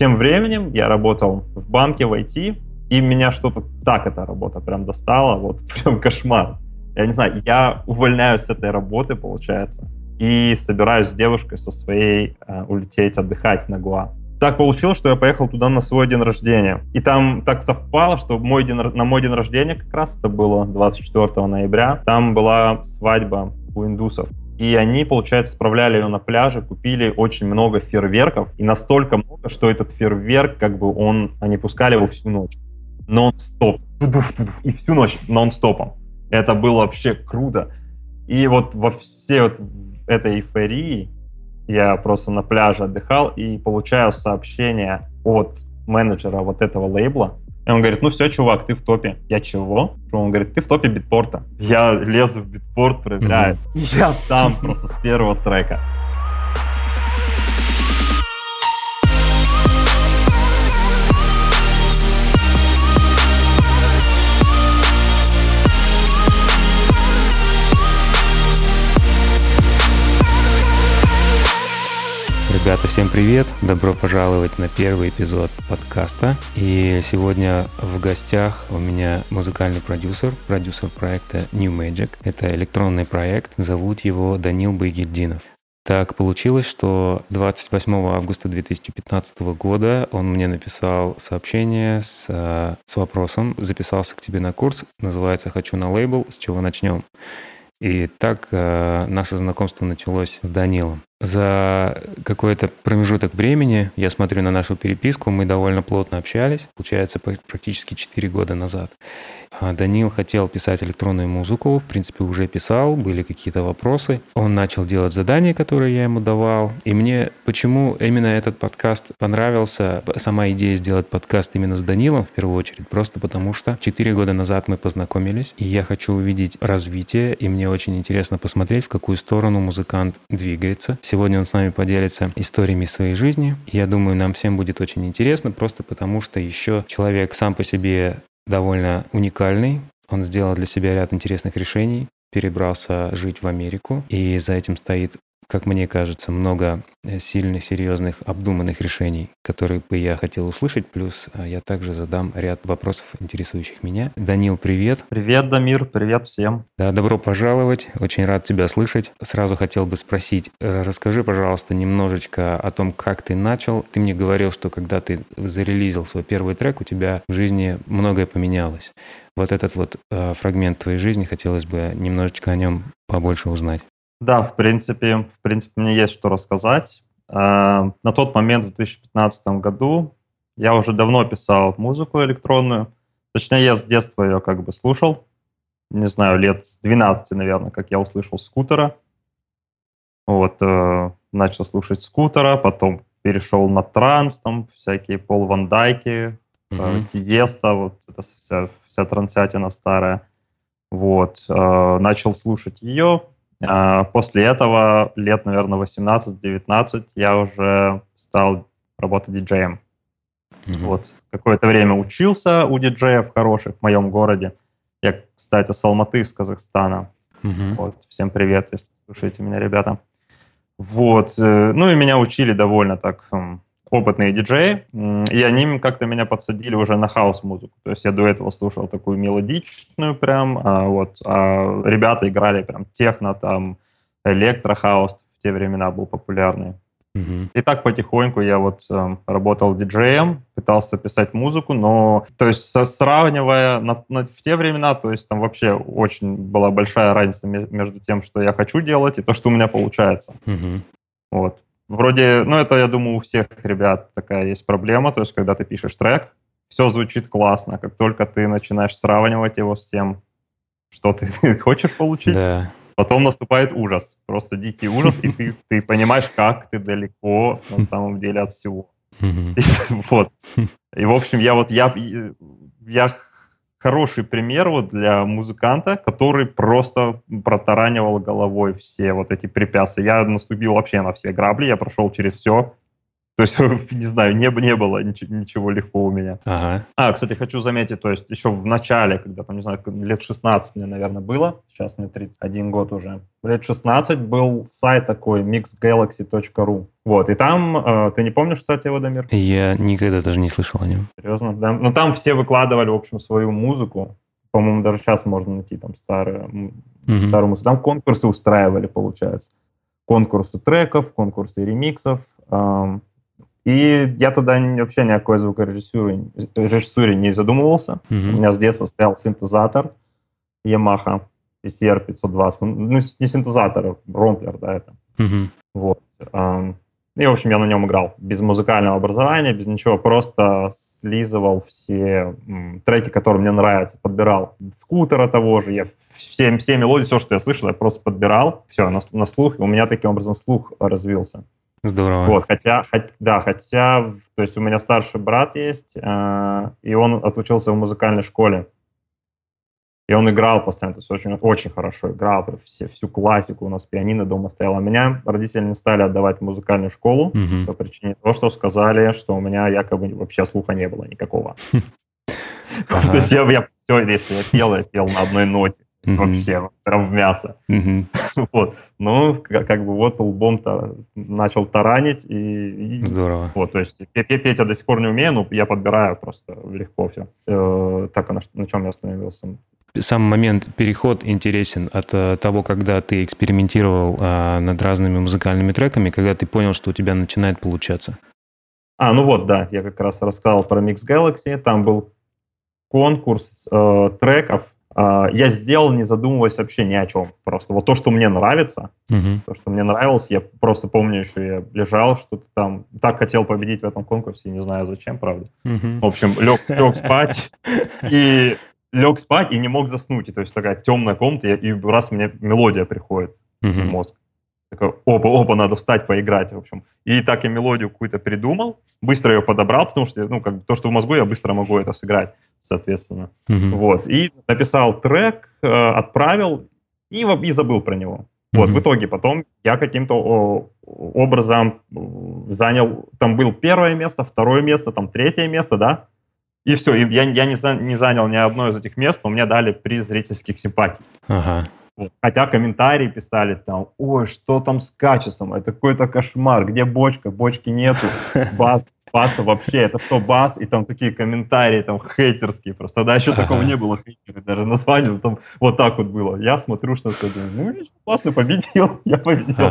тем временем я работал в банке в IT, и меня что-то так эта работа прям достала, вот прям кошмар. Я не знаю, я увольняюсь с этой работы, получается, и собираюсь с девушкой со своей э, улететь отдыхать на Гуа. Так получилось, что я поехал туда на свой день рождения. И там так совпало, что мой день, на мой день рождения как раз это было 24 ноября. Там была свадьба у индусов. И они, получается, справляли ее на пляже, купили очень много фейерверков. И настолько много, что этот фейерверк, как бы он, они пускали его всю ночь. Нон-стоп. И всю ночь нон-стопом. Это было вообще круто. И вот во всей вот этой эйфории я просто на пляже отдыхал и получаю сообщение от менеджера вот этого лейбла. И он говорит, ну все, чувак, ты в топе. Я чего? Он говорит, ты в топе битпорта. Я лезу в битпорт, проверяю. Mm-hmm. Я там просто с первого трека. Ребята, всем привет! Добро пожаловать на первый эпизод подкаста. И сегодня в гостях у меня музыкальный продюсер, продюсер проекта New Magic. Это электронный проект, зовут его Данил Байгельдинов. Так получилось, что 28 августа 2015 года он мне написал сообщение с, с вопросом, записался к тебе на курс, называется «Хочу на лейбл, с чего начнем?» И так э, наше знакомство началось с Данилом. За какой-то промежуток времени, я смотрю на нашу переписку, мы довольно плотно общались, получается, практически 4 года назад. А, Данил хотел писать электронную музыку, в принципе, уже писал, были какие-то вопросы. Он начал делать задания, которые я ему давал. И мне почему именно этот подкаст понравился, сама идея сделать подкаст именно с Данилом в первую очередь, просто потому что 4 года назад мы познакомились, и я хочу увидеть развитие, и мне очень интересно посмотреть, в какую сторону музыкант двигается. Сегодня он с нами поделится историями своей жизни. Я думаю, нам всем будет очень интересно, просто потому что еще человек сам по себе довольно уникальный. Он сделал для себя ряд интересных решений, перебрался жить в Америку, и за этим стоит как мне кажется, много э, сильных, серьезных, обдуманных решений, которые бы я хотел услышать. Плюс э, я также задам ряд вопросов, интересующих меня. Данил, привет. Привет, Дамир, привет всем. Да, добро пожаловать. Очень рад тебя слышать. Сразу хотел бы спросить, э, расскажи, пожалуйста, немножечко о том, как ты начал. Ты мне говорил, что когда ты зарелизил свой первый трек, у тебя в жизни многое поменялось. Вот этот вот фрагмент твоей жизни хотелось бы немножечко о нем побольше узнать. Да, в принципе, в принципе, мне есть что рассказать. А, на тот момент, в 2015 году, я уже давно писал музыку электронную. Точнее, я с детства ее как бы слушал. Не знаю, лет с 12, наверное, как я услышал скутера. Вот, э, начал слушать скутера, потом перешел на транс, там всякие Пол Ван Дайки, mm-hmm. Тиеста, вот эта вся, вся трансятина старая. Вот, э, начал слушать ее, после этого, лет, наверное, 18-19, я уже стал работать диджеем. Mm-hmm. Вот. Какое-то время учился у диджеев хороших в моем городе. Я, кстати, с Алматы, из Казахстана. Mm-hmm. Вот. Всем привет, если слушаете меня, ребята. Вот. Э, ну и меня учили довольно так опытные диджеи, и они как-то меня подсадили уже на хаос-музыку. То есть я до этого слушал такую мелодичную прям, а, вот, а ребята играли прям техно, там, электрохаус в те времена был популярный. Mm-hmm. И так потихоньку я вот э, работал диджеем, пытался писать музыку, но, то есть, сравнивая на, на, в те времена, то есть, там вообще очень была большая разница между тем, что я хочу делать, и то, что у меня получается. Mm-hmm. Вот. Вроде, ну это, я думаю, у всех ребят такая есть проблема, то есть когда ты пишешь трек, все звучит классно, как только ты начинаешь сравнивать его с тем, что ты хочешь получить, да. потом наступает ужас, просто дикий ужас, и ты, ты понимаешь, как ты далеко на самом деле от всего. Вот. И, в общем, я вот, я, я хороший пример вот для музыканта, который просто протаранивал головой все вот эти препятствия. Я наступил вообще на все грабли, я прошел через все, То есть, не знаю, не, не было ничего, ничего легко у меня. Ага. А, кстати, хочу заметить, то есть еще в начале, когда там, не знаю, лет 16 мне, наверное, было, сейчас мне 31 год уже, лет 16 был сайт такой mixgalaxy.ru. Вот, и там, э, ты не помнишь, кстати, Водомир? Я никогда даже не слышал о нем. Серьезно, да? Ну, там все выкладывали, в общем, свою музыку. По-моему, даже сейчас можно найти там старые, mm-hmm. старую музыку. Там конкурсы устраивали, получается. Конкурсы треков, конкурсы ремиксов. Эм, и я тогда вообще ни о какой звукорежиссуре режиссуре не задумывался. Mm-hmm. У меня с детства стоял синтезатор Yamaha PCR 520. Ну, не синтезатор, а ромплер, да, это. Mm-hmm. Вот. И, в общем, я на нем играл. Без музыкального образования, без ничего. Просто слизывал все треки, которые мне нравятся. Подбирал скутера того же. Я все, все мелодии, все, что я слышал, я просто подбирал. Все, на, на слух. И у меня таким образом слух развился. Здорово. Вот, хотя, хоть, да, хотя, то есть у меня старший брат есть, э, и он отучился в музыкальной школе. И он играл постоянно, то есть очень, очень хорошо играл, все, всю классику у нас пианино дома стояло. А меня родители не стали отдавать в музыкальную школу mm-hmm. по причине того, что сказали, что у меня якобы вообще слуха не было никакого. То есть я все, если я пел, я пел на одной ноте. Mm-hmm. Вообще, прям в мясо. Mm-hmm. вот. Ну, как, как бы вот лбом-то начал таранить. И, Здорово. Вот, то есть петь я до сих пор не умею, но я подбираю просто легко все. Э, так, на, на чем я остановился? Сам момент, переход интересен от э, того, когда ты экспериментировал э, над разными музыкальными треками, когда ты понял, что у тебя начинает получаться. А, ну вот, да, я как раз рассказал про Mix Galaxy. Там был конкурс э, треков я сделал, не задумываясь вообще ни о чем. Просто вот то, что мне нравится, uh-huh. то, что мне нравилось, я просто помню, еще я лежал, что-то там, так хотел победить в этом конкурсе, не знаю зачем, правда. Uh-huh. В общем, лег, лег спать и лег спать и не мог заснуть. И, то есть такая темная комната, и раз мне мелодия приходит uh-huh. в мозг. Такой, опа, опа, надо встать, поиграть, в общем. И так я мелодию какую-то придумал, быстро ее подобрал, потому что, ну, как то, что в мозгу, я быстро могу это сыграть, соответственно. Mm-hmm. Вот. И написал трек, э, отправил и, и забыл про него. Mm-hmm. Вот, в итоге потом я каким-то образом занял, там был первое место, второе место, там третье место, да, и все, и я, я не, за, не занял ни одно из этих мест, но мне дали приз зрительских симпатий. Ага. Хотя комментарии писали там, ой, что там с качеством, это какой-то кошмар, где бочка, бочки нету, бас, баса вообще, это что, бас? И там такие комментарии там хейтерские просто. Тогда еще такого не было хейтеры, даже название там вот так вот было. Я смотрю, что ну, классно, победил, я победил.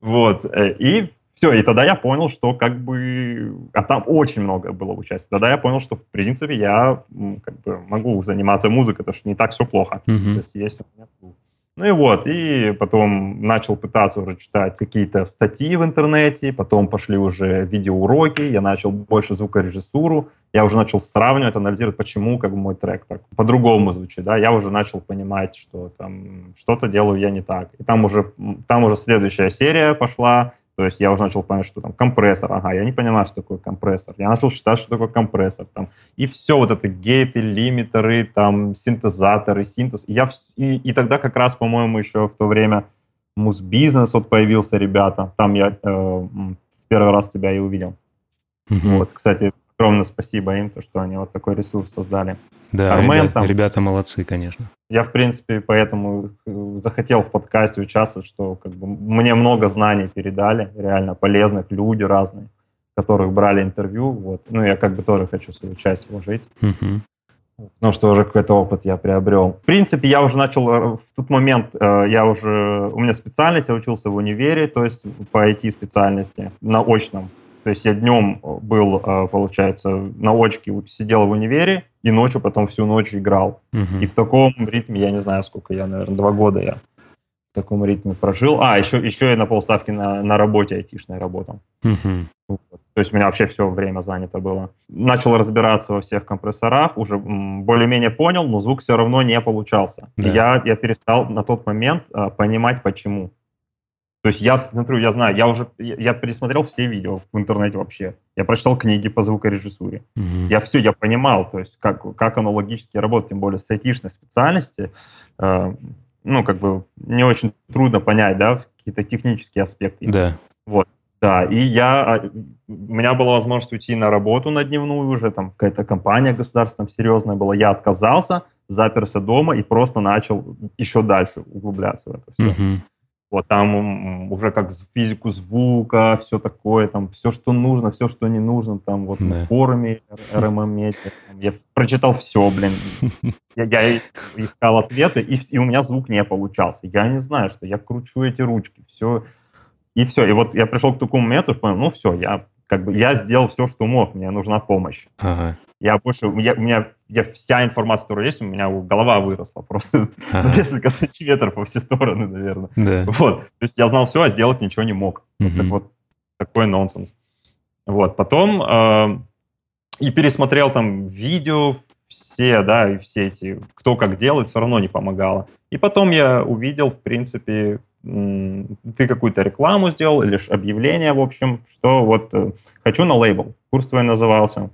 Вот, э, и все, и тогда я понял, что как бы... А там очень много было участия. Тогда я понял, что в принципе я как бы могу заниматься музыкой, потому что не так все плохо. Mm-hmm. То есть есть у меня ну и вот, и потом начал пытаться уже читать какие-то статьи в интернете, потом пошли уже видеоуроки, я начал больше звукорежиссуру, я уже начал сравнивать, анализировать, почему как бы мой трек так по-другому звучит, да, я уже начал понимать, что там что-то делаю я не так. И там уже, там уже следующая серия пошла, то есть я уже начал понимать, что там компрессор, ага, я не понимаю, что такое компрессор. Я начал считать, что такое компрессор. Там, и все вот это гейты, лимитеры, там, синтезаторы, синтез. И, я, и, и тогда как раз, по-моему, еще в то время муз-бизнес вот появился, ребята. Там я э, в первый раз тебя и увидел. Mm-hmm. Вот, кстати, огромное спасибо им, то, что они вот такой ресурс создали. Да, Армен, ребят, там, ребята молодцы, конечно. Я, в принципе, поэтому э, захотел в подкасте участвовать, что как бы, мне много знаний передали, реально полезных, люди разные, которых брали интервью. Вот. Ну, я как бы тоже хочу свою часть вложить. Uh-huh. Ну, что уже какой-то опыт я приобрел. В принципе, я уже начал, э, в тот момент э, я уже, у меня специальность, я учился в универе, то есть по IT-специальности, на очном. То есть я днем э, был, э, получается, на очке сидел в универе, и ночью потом всю ночь играл. Uh-huh. И в таком ритме, я не знаю, сколько я, наверное, два года я в таком ритме прожил. А, еще, еще я на полставки на, на работе айтишной работал. Uh-huh. То есть у меня вообще все время занято было. Начал разбираться во всех компрессорах, уже более-менее понял, но звук все равно не получался. Да. Я, я перестал на тот момент а, понимать, почему. То есть я смотрю, я знаю, я уже, я, пересмотрел все видео в интернете вообще. Я прочитал книги по звукорежиссуре. Mm-hmm. Я все, я понимал, то есть как, как оно логически работает, тем более с айтишной специальности. Э, ну, как бы не очень трудно понять, да, какие-то технические аспекты. Да. Вот. Да, и я, а, у меня была возможность уйти на работу на дневную уже, там какая-то компания государственная серьезная была, я отказался, заперся дома и просто начал еще дальше углубляться в это все. Uh-huh. Вот там уже как физику звука, все такое, там все, что нужно, все, что не нужно, там вот да. в форуме РММ, я прочитал все, блин. Я, я искал ответы, и, и у меня звук не получался. Я не знаю, что я кручу эти ручки, все, и все. И вот я пришел к такому моменту, понял, ну все, я как бы я сделал все, что мог, мне нужна помощь. Ага. Я больше, я, у меня я, вся информация, которая есть, у меня голова выросла просто ага. на несколько сантиметров во все стороны, наверное. Да. Вот. То есть я знал все, а сделать ничего не мог. Угу. Вот, так вот такой нонсенс. Вот. Потом э, и пересмотрел там видео, все, да, и все эти, кто как делает, все равно не помогало. И потом я увидел, в принципе, ты какую-то рекламу сделал или объявление, в общем, что вот э, хочу на лейбл. Курс твой назывался.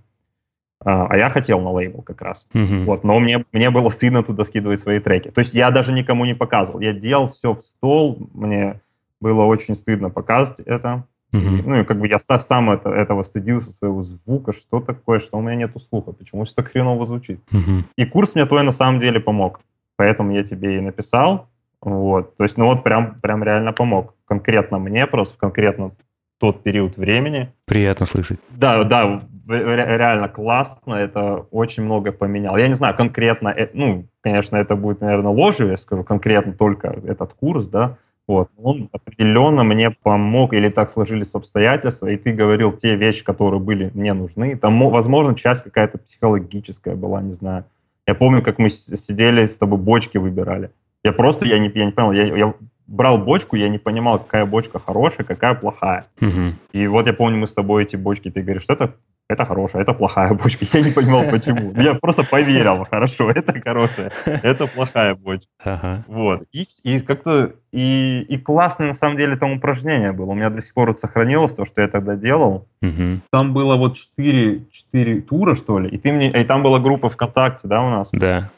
А, а я хотел на лейбл как раз. Uh-huh. Вот, но мне, мне было стыдно туда скидывать свои треки. То есть я даже никому не показывал. Я делал все в стол, мне было очень стыдно показывать это. Uh-huh. Ну и как бы я сам это, этого стыдился, своего звука, что такое, что у меня нету слуха, почему все так хреново звучит. Uh-huh. И курс мне твой на самом деле помог. Поэтому я тебе и написал. Вот. То есть, ну вот прям, прям реально помог. Конкретно мне, просто конкретно тот период времени. Приятно слышать. Да, да, реально классно, это очень много поменял. Я не знаю, конкретно, э, ну, конечно, это будет, наверное, ложью, я скажу конкретно только этот курс, да, вот, он определенно мне помог, или так сложились обстоятельства, и ты говорил те вещи, которые были мне нужны. Там, возможно, часть какая-то психологическая была, не знаю. Я помню, как мы сидели с тобой бочки выбирали. Я просто, я не, я не понял, я, я брал бочку, я не понимал, какая бочка хорошая, какая плохая. Угу. И вот я помню, мы с тобой эти бочки, ты говоришь, что это, это хорошая, это плохая бочка. Я не понимал, почему. Я просто поверил, хорошо, это хорошая, это плохая бочка. Ага. Вот. И, и как-то, и, и классное на самом деле там упражнение было. У меня до сих пор вот сохранилось то, что я тогда делал. Угу. Там было вот 4, 4 тура, что ли, и ты мне, и там была группа ВКонтакте, да, у нас? Да.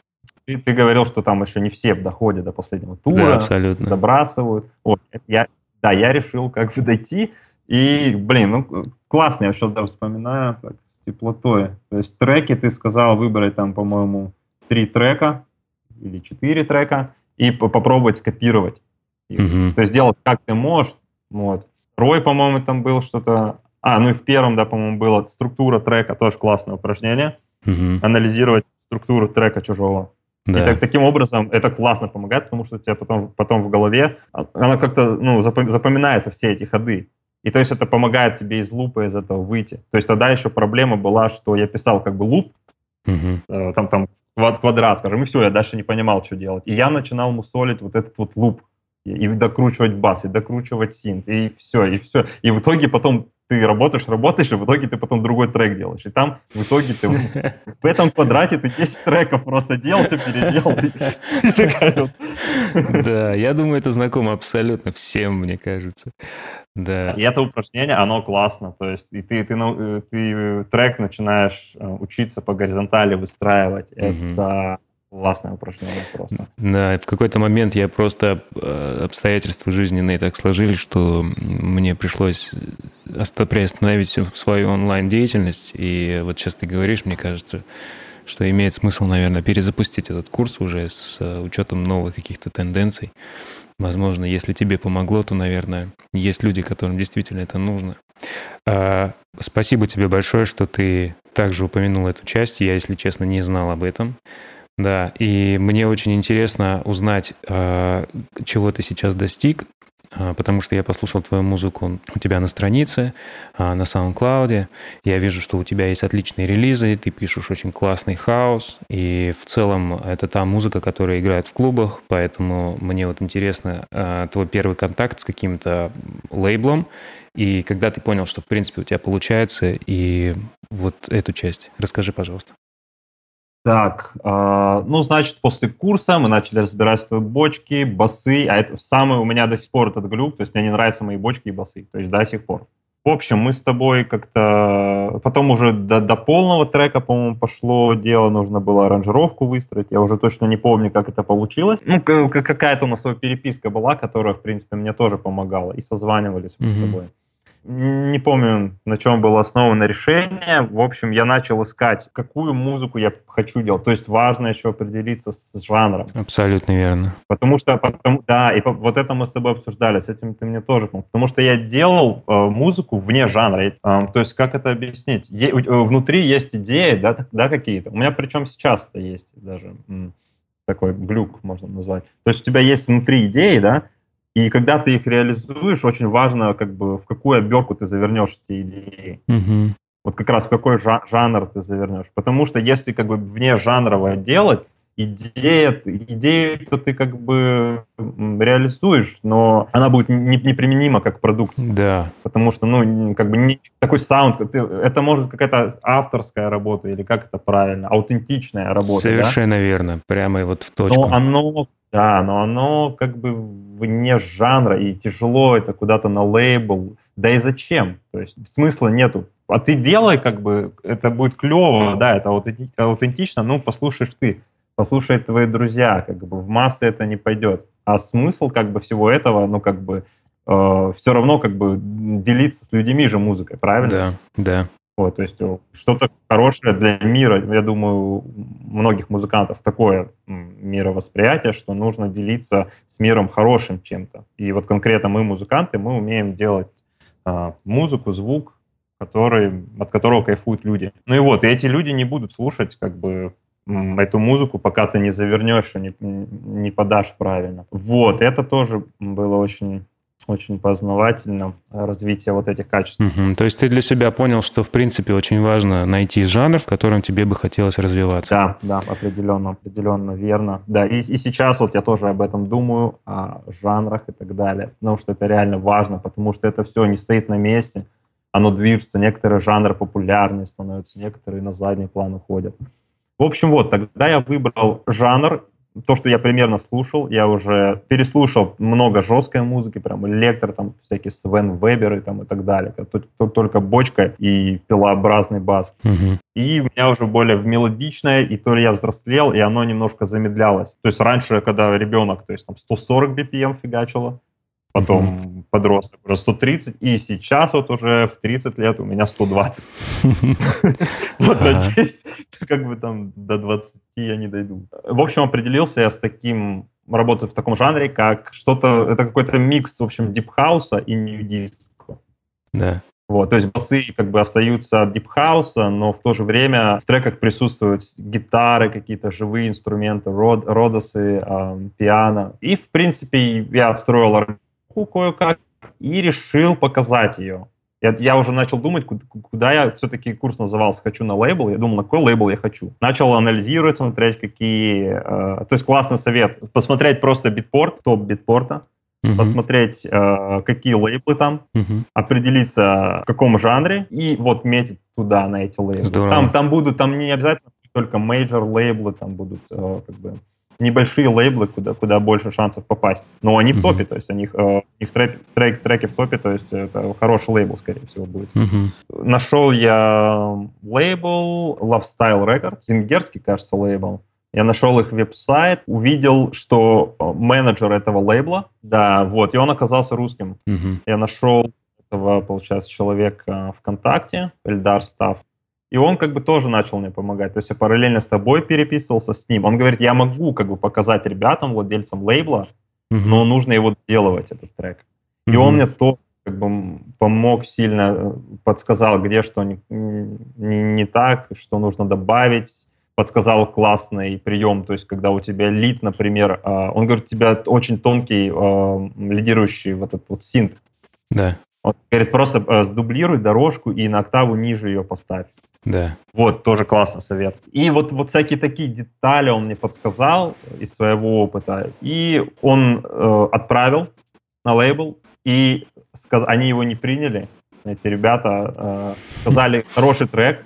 Ты, ты говорил, что там еще не все доходят до последнего тура, да, абсолютно. забрасывают. Вот, я, да, я решил как бы дойти, и, блин, ну, классно, я сейчас даже вспоминаю так, с теплотой. То есть треки ты сказал выбрать там, по-моему, три трека или четыре трека и попробовать скопировать. Их. То есть делать как ты можешь. Вот. Рой, по-моему, там был что-то... А, ну и в первом, да, по-моему, было структура трека, тоже классное упражнение. Угу. Анализировать структуру трека чужого. Да. И так, таким образом это классно помогает, потому что у тебя потом, потом в голове, а, она как-то ну, запоминается все эти ходы. И то есть это помогает тебе из лупа из этого выйти. То есть тогда еще проблема была, что я писал как бы луп, угу. там, там квадрат, скажем, и все, я дальше не понимал, что делать. И я начинал мусолить вот этот вот луп, и, и докручивать бас, и докручивать синт, и все, и все. И в итоге потом ты работаешь, работаешь, и в итоге ты потом другой трек делаешь. И там в итоге ты в этом квадрате ты 10 треков просто делал, все переделал. Да, я думаю, это знакомо абсолютно всем, мне кажется. Да. И это упражнение, оно классно. То есть и ты, ты, э, ты трек начинаешь э, учиться по горизонтали выстраивать. Это классное упражнение просто. Да, в какой-то момент я просто э, обстоятельства жизненные так сложились, что мне пришлось приостановить всю свою онлайн-деятельность. И вот сейчас ты говоришь, мне кажется, что имеет смысл, наверное, перезапустить этот курс уже с учетом новых каких-то тенденций. Возможно, если тебе помогло, то, наверное, есть люди, которым действительно это нужно. А, спасибо тебе большое, что ты также упомянул эту часть. Я, если честно, не знал об этом. Да, и мне очень интересно узнать, а, чего ты сейчас достиг, потому что я послушал твою музыку у тебя на странице, а, на SoundCloud. Я вижу, что у тебя есть отличные релизы, ты пишешь очень классный хаос, и в целом это та музыка, которая играет в клубах, поэтому мне вот интересно твой первый контакт с каким-то лейблом, и когда ты понял, что в принципе у тебя получается, и вот эту часть. Расскажи, пожалуйста. Так, э, ну, значит, после курса мы начали разбирать свои бочки, басы, а это самый у меня до сих пор этот глюк, то есть мне не нравятся мои бочки и басы, то есть до сих пор. В общем, мы с тобой как-то... Потом уже до, до полного трека, по-моему, пошло дело, нужно было аранжировку выстроить, я уже точно не помню, как это получилось. Ну, какая-то у нас переписка была, которая, в принципе, мне тоже помогала, и созванивались мы mm-hmm. с тобой. Не помню, на чем было основано решение. В общем, я начал искать, какую музыку я хочу делать. То есть важно еще определиться с жанром. Абсолютно верно. Потому что, потому, да, и вот это мы с тобой обсуждали, с этим ты мне тоже помог. Потому что я делал э, музыку вне жанра. Э, то есть, как это объяснить? Е, э, внутри есть идеи, да, да какие-то. У меня причем сейчас-то есть даже такой глюк, можно назвать. То есть у тебя есть внутри идеи, да, и когда ты их реализуешь, очень важно, как бы, в какую оберку ты завернешь эти идеи. Угу. Вот как раз в какой жанр ты завернешь. Потому что если как бы вне жанровое делать, идея, идею то ты как бы реализуешь, но она будет не, неприменима как продукт. Да. Потому что, ну, как бы не такой саунд, ты, это может какая-то авторская работа или как это правильно, аутентичная работа. Совершенно да? верно, прямо вот в точку. Но оно, да, но оно как бы вне жанра, и тяжело это куда-то на лейбл. Да и зачем? То есть смысла нету. А ты делай, как бы, это будет клево, да, это аутентично, ну, послушаешь ты послушают твои друзья, как бы в массы это не пойдет. А смысл как бы всего этого, ну как бы э, все равно как бы делиться с людьми же музыкой, правильно? Да, да. Вот, то есть э, что-то хорошее для мира, я думаю, многих музыкантов такое мировосприятие, что нужно делиться с миром хорошим чем-то. И вот конкретно мы, музыканты, мы умеем делать э, музыку, звук, который, от которого кайфуют люди. Ну и вот, и эти люди не будут слушать как бы эту музыку, пока ты не завернешь и не, не подашь правильно. Вот, это тоже было очень очень познавательно развитие вот этих качеств. Угу. То есть ты для себя понял, что в принципе очень важно найти жанр, в котором тебе бы хотелось развиваться. Да, да, определенно, определенно верно. Да, и, и сейчас вот я тоже об этом думаю, о жанрах и так далее, потому что это реально важно, потому что это все не стоит на месте, оно движется, некоторые жанры популярнее становятся, некоторые на задний план уходят. В общем, вот, тогда я выбрал жанр, то, что я примерно слушал, я уже переслушал много жесткой музыки, прям электро, там всякие Свен Веберы там и так далее. Тут только бочка и пилообразный бас. Угу. И у меня уже более мелодичное, и то ли я взрослел, и оно немножко замедлялось. То есть раньше, когда ребенок, то есть там 140 BPM фигачило, потом mm-hmm. подросток уже 130, и сейчас вот уже в 30 лет у меня 120. Вот, надеюсь, как бы там до 20 я не дойду. В общем, определился я с таким, работать в таком жанре, как что-то, это какой-то микс, в общем, дипхауса и нью-диско. Да. Вот, то есть басы как бы остаются от дипхауса, но в то же время в треках присутствуют гитары, какие-то живые инструменты, род, родосы, э, piano. И, в принципе, я отстроил кое-как и решил показать ее. Я, я уже начал думать, куда, куда я все-таки курс назывался «Хочу на лейбл». Я думал, на какой лейбл я хочу. Начал анализировать, смотреть, какие... Э, то есть классный совет. Посмотреть просто Beatport, топ Beatport а, uh-huh. посмотреть, э, какие лейблы там, uh-huh. определиться, в каком жанре, и вот метить туда, на эти лейблы. Здорово. Там, там будут, там не обязательно только major лейблы, там будут э, как бы небольшие лейблы, куда, куда больше шансов попасть. Но они в топе, то есть у них, э, их трек, трек, треки в топе, то есть это хороший лейбл, скорее всего, будет. Нашел я лейбл Lifestyle Records, венгерский, кажется, лейбл. Я нашел их веб-сайт, увидел, что э, менеджер этого лейбла, да, вот, и он оказался русским. Uh-huh. Я нашел этого, получается, человека ВКонтакте, Эльдар Став. И он как бы тоже начал мне помогать. То есть я параллельно с тобой переписывался с ним. Он говорит, я могу как бы показать ребятам, владельцам лейбла, mm-hmm. но нужно его делать, этот трек. Mm-hmm. И он мне то как бы помог сильно, э, подсказал, где что не, не, не так, что нужно добавить, подсказал классный прием, то есть когда у тебя лид, например, э, он говорит, у тебя очень тонкий э, лидирующий вот этот вот синт. Да. Он говорит, просто сдублируй дорожку и на октаву ниже ее поставь. Да. Вот, тоже классный совет. И вот, вот всякие такие детали он мне подсказал из своего опыта. И он э, отправил на лейбл, и сказ... они его не приняли. Эти ребята э, сказали, хороший трек,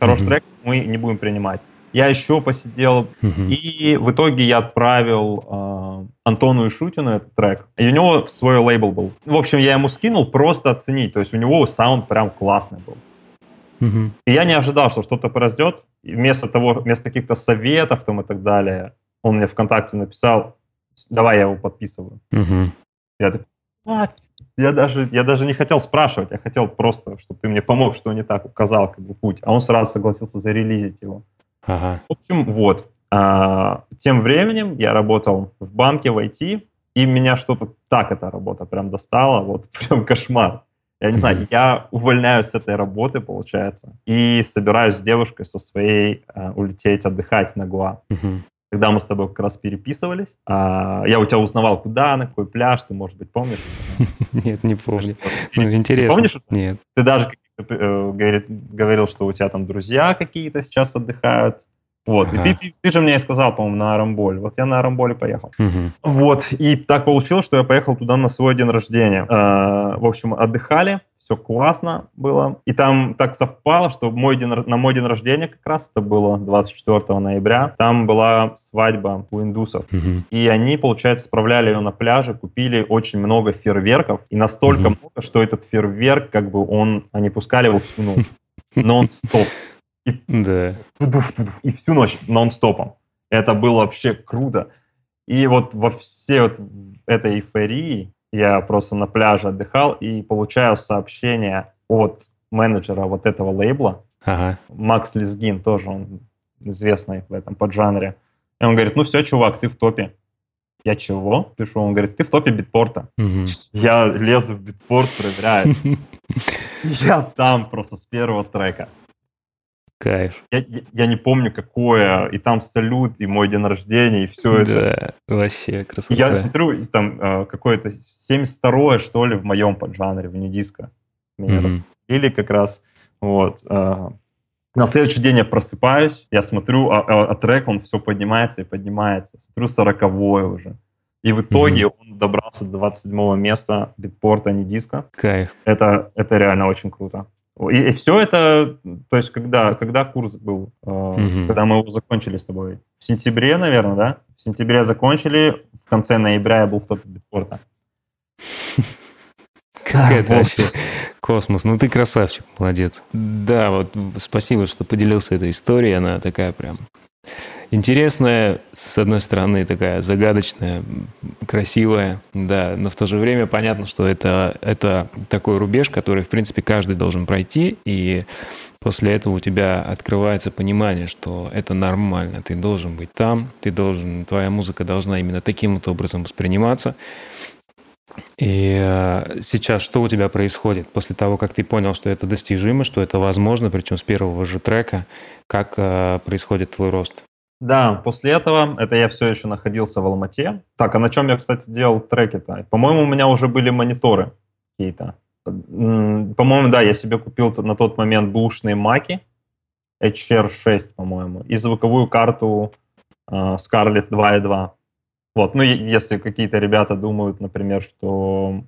хороший mm-hmm. трек, мы не будем принимать. Я еще посидел, mm-hmm. и в итоге я отправил э, Антону Ишутину этот трек. И у него свой лейбл был. В общем, я ему скинул просто оценить. То есть у него саунд прям классный был. Угу. И я не ожидал, что что-то произойдет. И вместо того, вместо каких-то советов там и так далее, он мне ВКонтакте написал, давай я его подписываю. Угу. Я такой, Я даже, я даже не хотел спрашивать, я хотел просто, чтобы ты мне помог, что не так, указал как бы путь. А он сразу согласился зарелизить его. Ага. В общем, вот. А, тем временем я работал в банке в IT, и меня что-то так эта работа прям достала, вот прям кошмар. Я не знаю, я увольняюсь с этой работы, получается, и собираюсь с девушкой со своей э, улететь отдыхать на Гуа. Когда мы с тобой как раз переписывались, а, я у тебя узнавал, куда, на какой пляж, ты, может быть, помнишь? Нет, не помню. Ну, интересно. Помнишь? Нет. Ты даже э, говорил, что у тебя там друзья какие-то сейчас отдыхают, вот, ага. и ты, ты, ты же мне сказал, по-моему, на Арамболе. Вот я на Арамболе поехал. Угу. Вот, и так получилось, что я поехал туда на свой день рождения. Э, в общем, отдыхали, все классно было. И там так совпало, что мой день, на мой день рождения как раз, это было 24 ноября, там была свадьба у индусов. Угу. И они, получается, справляли ее на пляже, купили очень много фейерверков. И настолько угу. много, что этот фейерверк, как бы он, они пускали его всю ночь. Нон-стоп. И, да. и всю ночь нон-стопом. Это было вообще круто. И вот во всей вот этой эйфории я просто на пляже отдыхал и получаю сообщение от менеджера вот этого лейбла. Ага. Макс Лизгин тоже, он известный в этом поджанре. И он говорит, ну все, чувак, ты в топе. Я чего? Что? Он говорит, ты в топе битпорта. Угу. Я лезу в битпорт, проверяю. Я там просто с первого трека. Кайф. Я, я, не помню, какое, и там салют, и мой день рождения, и все это. Да, вообще красота. Я смотрю, там э, какое-то 72-е, что ли, в моем поджанре, в недиско. Меня mm-hmm. распределили как раз. Вот. Э, на следующий день я просыпаюсь, я смотрю, а, а, а трек, он все поднимается и поднимается. Смотрю, 40 уже. И в итоге mm-hmm. он добрался до 27 места битпорта, не диска. Кайф. Это, это реально очень круто. И, и все это, то есть когда, когда курс был, э, угу. когда мы его закончили с тобой? В сентябре, наверное, да? В сентябре закончили, в конце ноября я был в топе битпорта. Какая-то вообще космос. Ну ты красавчик, молодец. Да, вот спасибо, что поделился этой историей. Она такая прям интересная, с одной стороны, такая загадочная, красивая, да, но в то же время понятно, что это, это такой рубеж, который, в принципе, каждый должен пройти, и после этого у тебя открывается понимание, что это нормально, ты должен быть там, ты должен, твоя музыка должна именно таким вот образом восприниматься. И э, сейчас что у тебя происходит после того, как ты понял, что это достижимо, что это возможно, причем с первого же трека, как э, происходит твой рост? Да, после этого, это я все еще находился в Алмате. Так, а на чем я, кстати, делал треки-то? По-моему, у меня уже были мониторы какие-то. По-моему, да, я себе купил на тот момент бушные маки HR6, по-моему, и звуковую карту э, Scarlett 2.2. Вот, ну, если какие-то ребята думают, например, что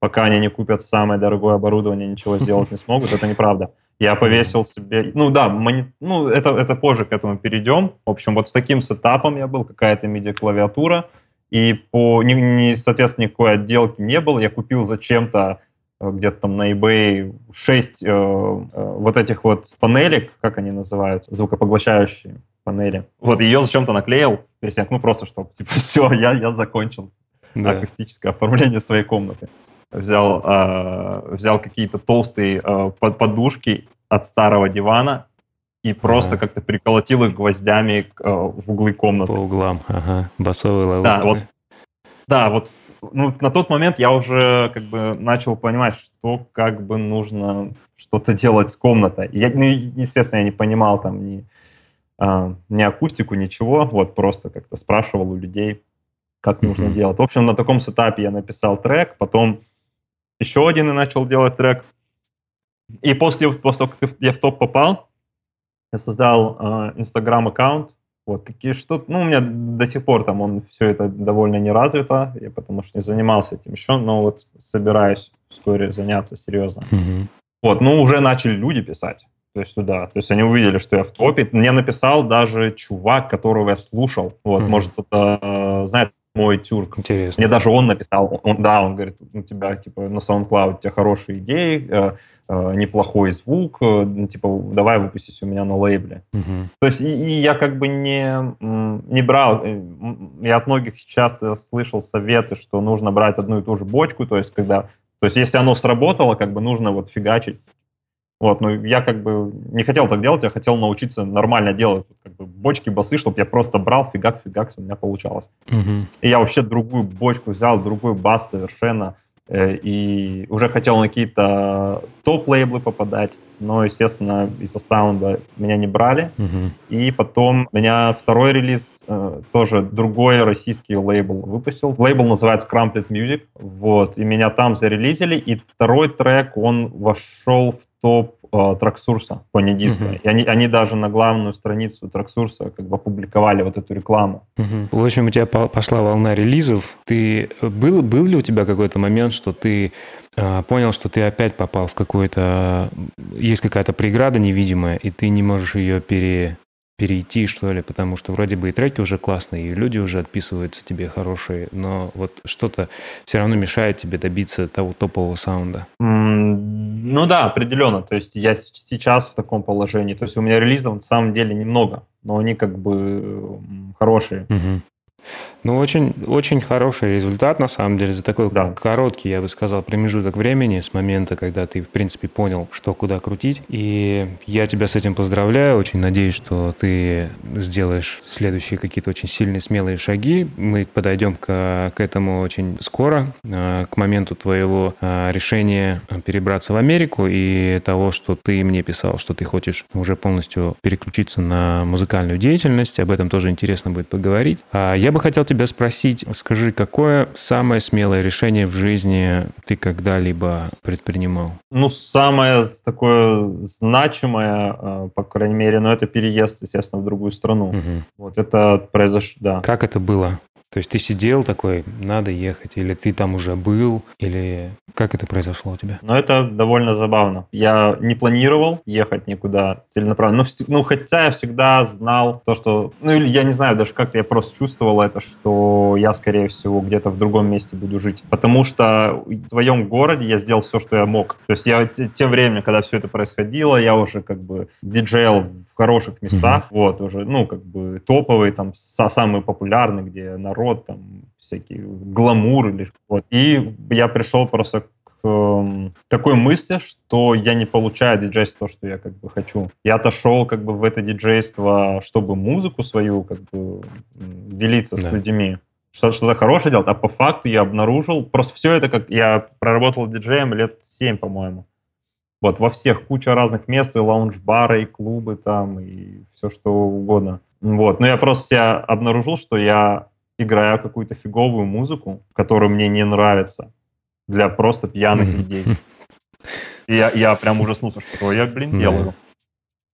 пока они не купят самое дорогое оборудование, ничего сделать не смогут, это неправда. Я повесил себе, ну да, мони... ну это, это позже к этому перейдем. В общем, вот с таким сетапом я был, какая-то MIDI-клавиатура, и по, не, не, соответственно, никакой отделки не было. Я купил зачем-то э, где-то там на eBay 6 э, э, вот этих вот панелек, как они называются, звукопоглощающие панели. Вот ее зачем-то наклеил, перед ну просто чтобы, типа, все, я, я закончил да. акустическое оформление своей комнаты взял, э, взял какие-то толстые э, подушки от старого дивана и просто ага. как-то приколотил их гвоздями э, в углы комнаты. По углам, ага. Басовые ловушки. Да, вот, да, вот ну, на тот момент я уже как бы начал понимать, что как бы нужно что-то делать с комнатой. Я, ну, естественно, я не понимал там ни, а, ни акустику, ничего, вот просто как-то спрашивал у людей, как mm-hmm. нужно делать. В общем, на таком сетапе я написал трек, потом еще один и начал делать трек. И после, после того, как я в топ попал, я создал Инстаграм э. Вот какие что, ну у меня до сих пор там он все это довольно не развито, я потому что не занимался этим еще, но вот собираюсь вскоре заняться серьезно. Mm-hmm. Вот, ну уже начали люди писать, то есть туда, то есть они увидели, что я в топе. Мне написал даже чувак, которого я слушал, вот, mm-hmm. может кто-то э, знает мой тюрк. Интересно. Мне даже он написал, он, да, он говорит, у тебя типа на SoundCloud у тебя хорошие идеи, э, э, неплохой звук, э, ну, типа давай выпустись у меня на лейбле. Угу. То есть и, и я как бы не, не брал, э, я от многих часто слышал советы, что нужно брать одну и ту же бочку, то есть когда, то есть если оно сработало, как бы нужно вот фигачить вот, ну я как бы не хотел так делать, я хотел научиться нормально делать как бы, бочки, басы, чтобы я просто брал фигакс, фигакс, у меня получалось. Угу. И я вообще другую бочку взял, другой бас совершенно, э, и уже хотел на какие-то топ-лейблы попадать, но, естественно, из-за саунда меня не брали. Угу. И потом у меня второй релиз, э, тоже другой российский лейбл выпустил. Лейбл называется Crumpled Music, вот, и меня там зарелизили, и второй трек, он вошел в топ э, Traxsource по nu disco. Мгм. И они, они даже на главную страницу Траксурса как бы опубликовали вот эту рекламу. Мгм. В общем, у тебя по- пошла волна релизов. Ты был, был ли у тебя какой-то момент, что ты а, понял, что ты опять попал в какой-то... Есть какая-то преграда невидимая, и ты не можешь ее пере, перейти, что ли, потому что вроде бы и треки уже классные, и люди уже отписываются тебе хорошие, но вот что-то все равно мешает тебе добиться того топового саунда. Ну да, определенно. То есть я сейчас в таком положении. То есть у меня релизов на самом деле немного, но они как бы м, хорошие. Мгм. Ну, очень, очень хороший результат, на самом деле, за такой Да. короткий, я бы сказал, промежуток времени с момента, когда ты, в принципе, понял, что куда крутить. И я тебя с этим поздравляю. Очень надеюсь, что ты сделаешь следующие какие-то очень сильные, смелые шаги. Мы подойдем к, к этому очень скоро, э, к моменту твоего э, решения перебраться в Америку и того, что ты мне писал, что ты хочешь уже полностью переключиться на музыкальную деятельность. Об этом тоже интересно будет поговорить. А Я бы хотел тебя спросить, скажи, какое самое смелое решение в жизни ты когда-либо предпринимал? Ну, самое такое значимое, э, по крайней мере, но это переезд, естественно, в другую страну. Мгм. Вот это произошло, да. Как это было? То есть ты сидел такой, надо ехать, или ты там уже был, или как это произошло у тебя? Но это довольно забавно. Я не планировал ехать никуда целенаправленно. Ну, ну, хотя я всегда знал то, что... Ну, или я не знаю даже как, я просто чувствовал это, что я, скорее всего, где-то в другом месте буду жить. Потому что в своем городе я сделал все, что я мог. То есть я те, те время, когда все это происходило, я уже как бы диджейл в хороших местах, вот, уже, ну, как бы топовые, там, са- самые популярные, где народ, там, всякие гламур или вот. И я пришел просто к эм, такой мысли, что я не получаю диджейство то, что я как бы хочу. Я отошел как бы в это диджейство, чтобы музыку свою как бы делиться с Да. людьми. Что- Что-то хорошее делать, а по факту я обнаружил, просто все это как я проработал диджеем лет 7, по-моему. Вот, во всех куча разных мест, и лаунж-бары, и клубы там, и все что угодно. Вот, но я просто себя обнаружил, что я играю какую-то фиговую музыку, которая мне не нравится, для просто пьяных людей. И я, я прям ужаснулся, что я, блин, делаю.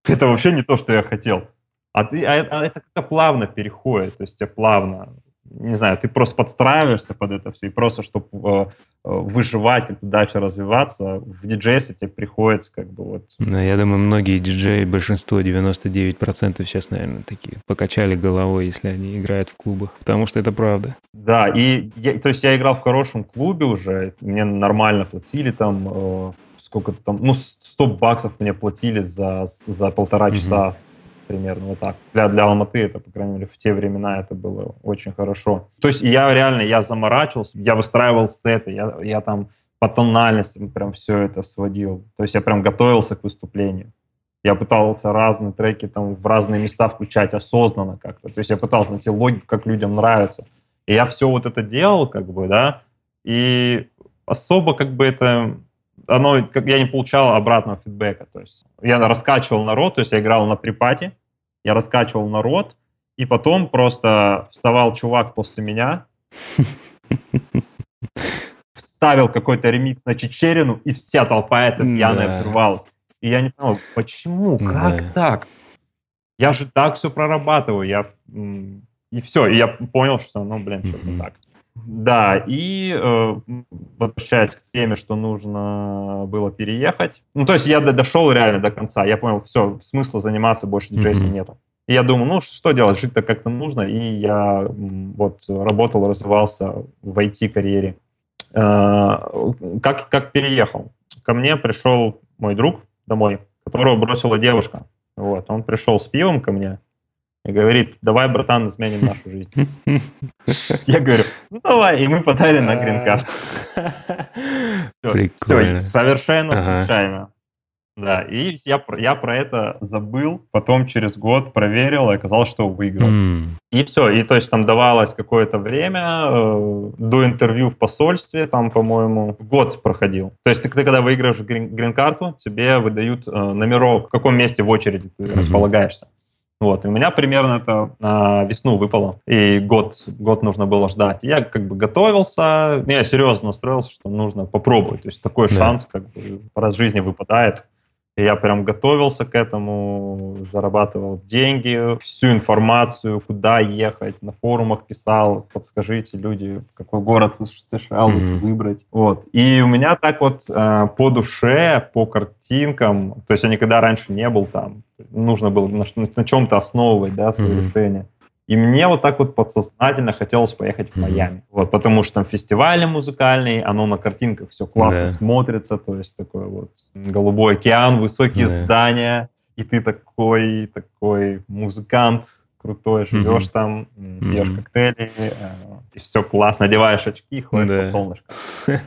Это вообще не то, что я хотел. А, ты, а, это- а это как-то плавно переходит, то есть тебе плавно, не знаю, ты просто подстраиваешься под это все, и просто, чтобы выживать, как-то дальше развиваться, в диджейсе тебе приходится как бы вот... Ну, я думаю, многие диджеи, большинство, 99% сейчас, наверное, такие покачали головой, если они играют в клубах, потому что это правда. Да, и я- то есть я играл в хорошем клубе уже, мне нормально платили там, э, сколько-то там, ну, 100 баксов мне платили за, за полтора часа примерно вот так. Для, для Алматы это, по крайней мере, в те времена это было очень хорошо. То есть я реально, я заморачивался, я выстраивал сеты, я, я там по тональности прям все это сводил. То есть я прям готовился к выступлению. Я пытался разные треки там в разные места включать осознанно как-то. То есть я пытался найти логику, как людям нравится. И я все вот это делал, как бы, да, и особо как бы это, оно, как я не получал обратного фидбэка. То есть я раскачивал народ, то есть я играл на припате, я раскачивал народ, и потом просто вставал чувак после меня, вставил какой-то ремикс на Чечерину, и вся толпа эта пьяная Да. взрывалась. И я не понял, почему, как Да. так? Я же так все прорабатываю, я и все, и я понял, что, ну, блин, что-то так. Да, и э, возвращаясь к теме, что нужно было переехать. Ну, то есть я до- дошел реально до конца. Я понял, все, смысла заниматься больше диджейством Мгм. нету. И я думаю, ну что делать, жить-то как-то нужно. И я вот работал, развивался в IT-карьере. Э, как, как переехал? Ко мне пришел мой друг домой, которого бросила девушка. Вот, он пришел с пивом ко мне и говорит, давай, братан, изменим нашу жизнь. Я говорю, ну давай, и мы подали на грин-карту. Все, совершенно случайно. Да, и я, я про это забыл, потом через год проверил, и оказалось, что выиграл. Mm. И все, и то есть там давалось какое-то время э, до интервью в посольстве, там, по-моему, год проходил. То есть ты, ты когда выиграешь грин- грин-карту, тебе выдают э, номерок, в каком месте в очереди ты mm-hmm. располагаешься. Вот, и у меня примерно это на весну выпало, и год, год нужно было ждать. Я как бы готовился, я серьезно настроился, что нужно попробовать. То есть такой да. шанс как бы раз в жизни выпадает. Я прям готовился к этому, зарабатывал деньги, всю информацию, куда ехать, на форумах писал, подскажите, люди, какой город в США лучше mm-hmm. выбрать. Вот. И у меня так вот э, по душе, по картинкам, то есть я никогда раньше не был там, нужно было на, на чем-то основывать, да, свои mm-hmm. решения. И мне вот так вот подсознательно хотелось поехать в Майами. Mm-hmm. Вот, потому что там фестивали музыкальные, оно на картинках все классно yeah. смотрится, то есть такой вот голубой океан, высокие yeah. здания, и ты такой, такой музыкант, крутой, живешь mm-hmm. там, пьешь mm-hmm. коктейли, э, и все классно, одеваешь очки, ходишь yeah. по солнышку.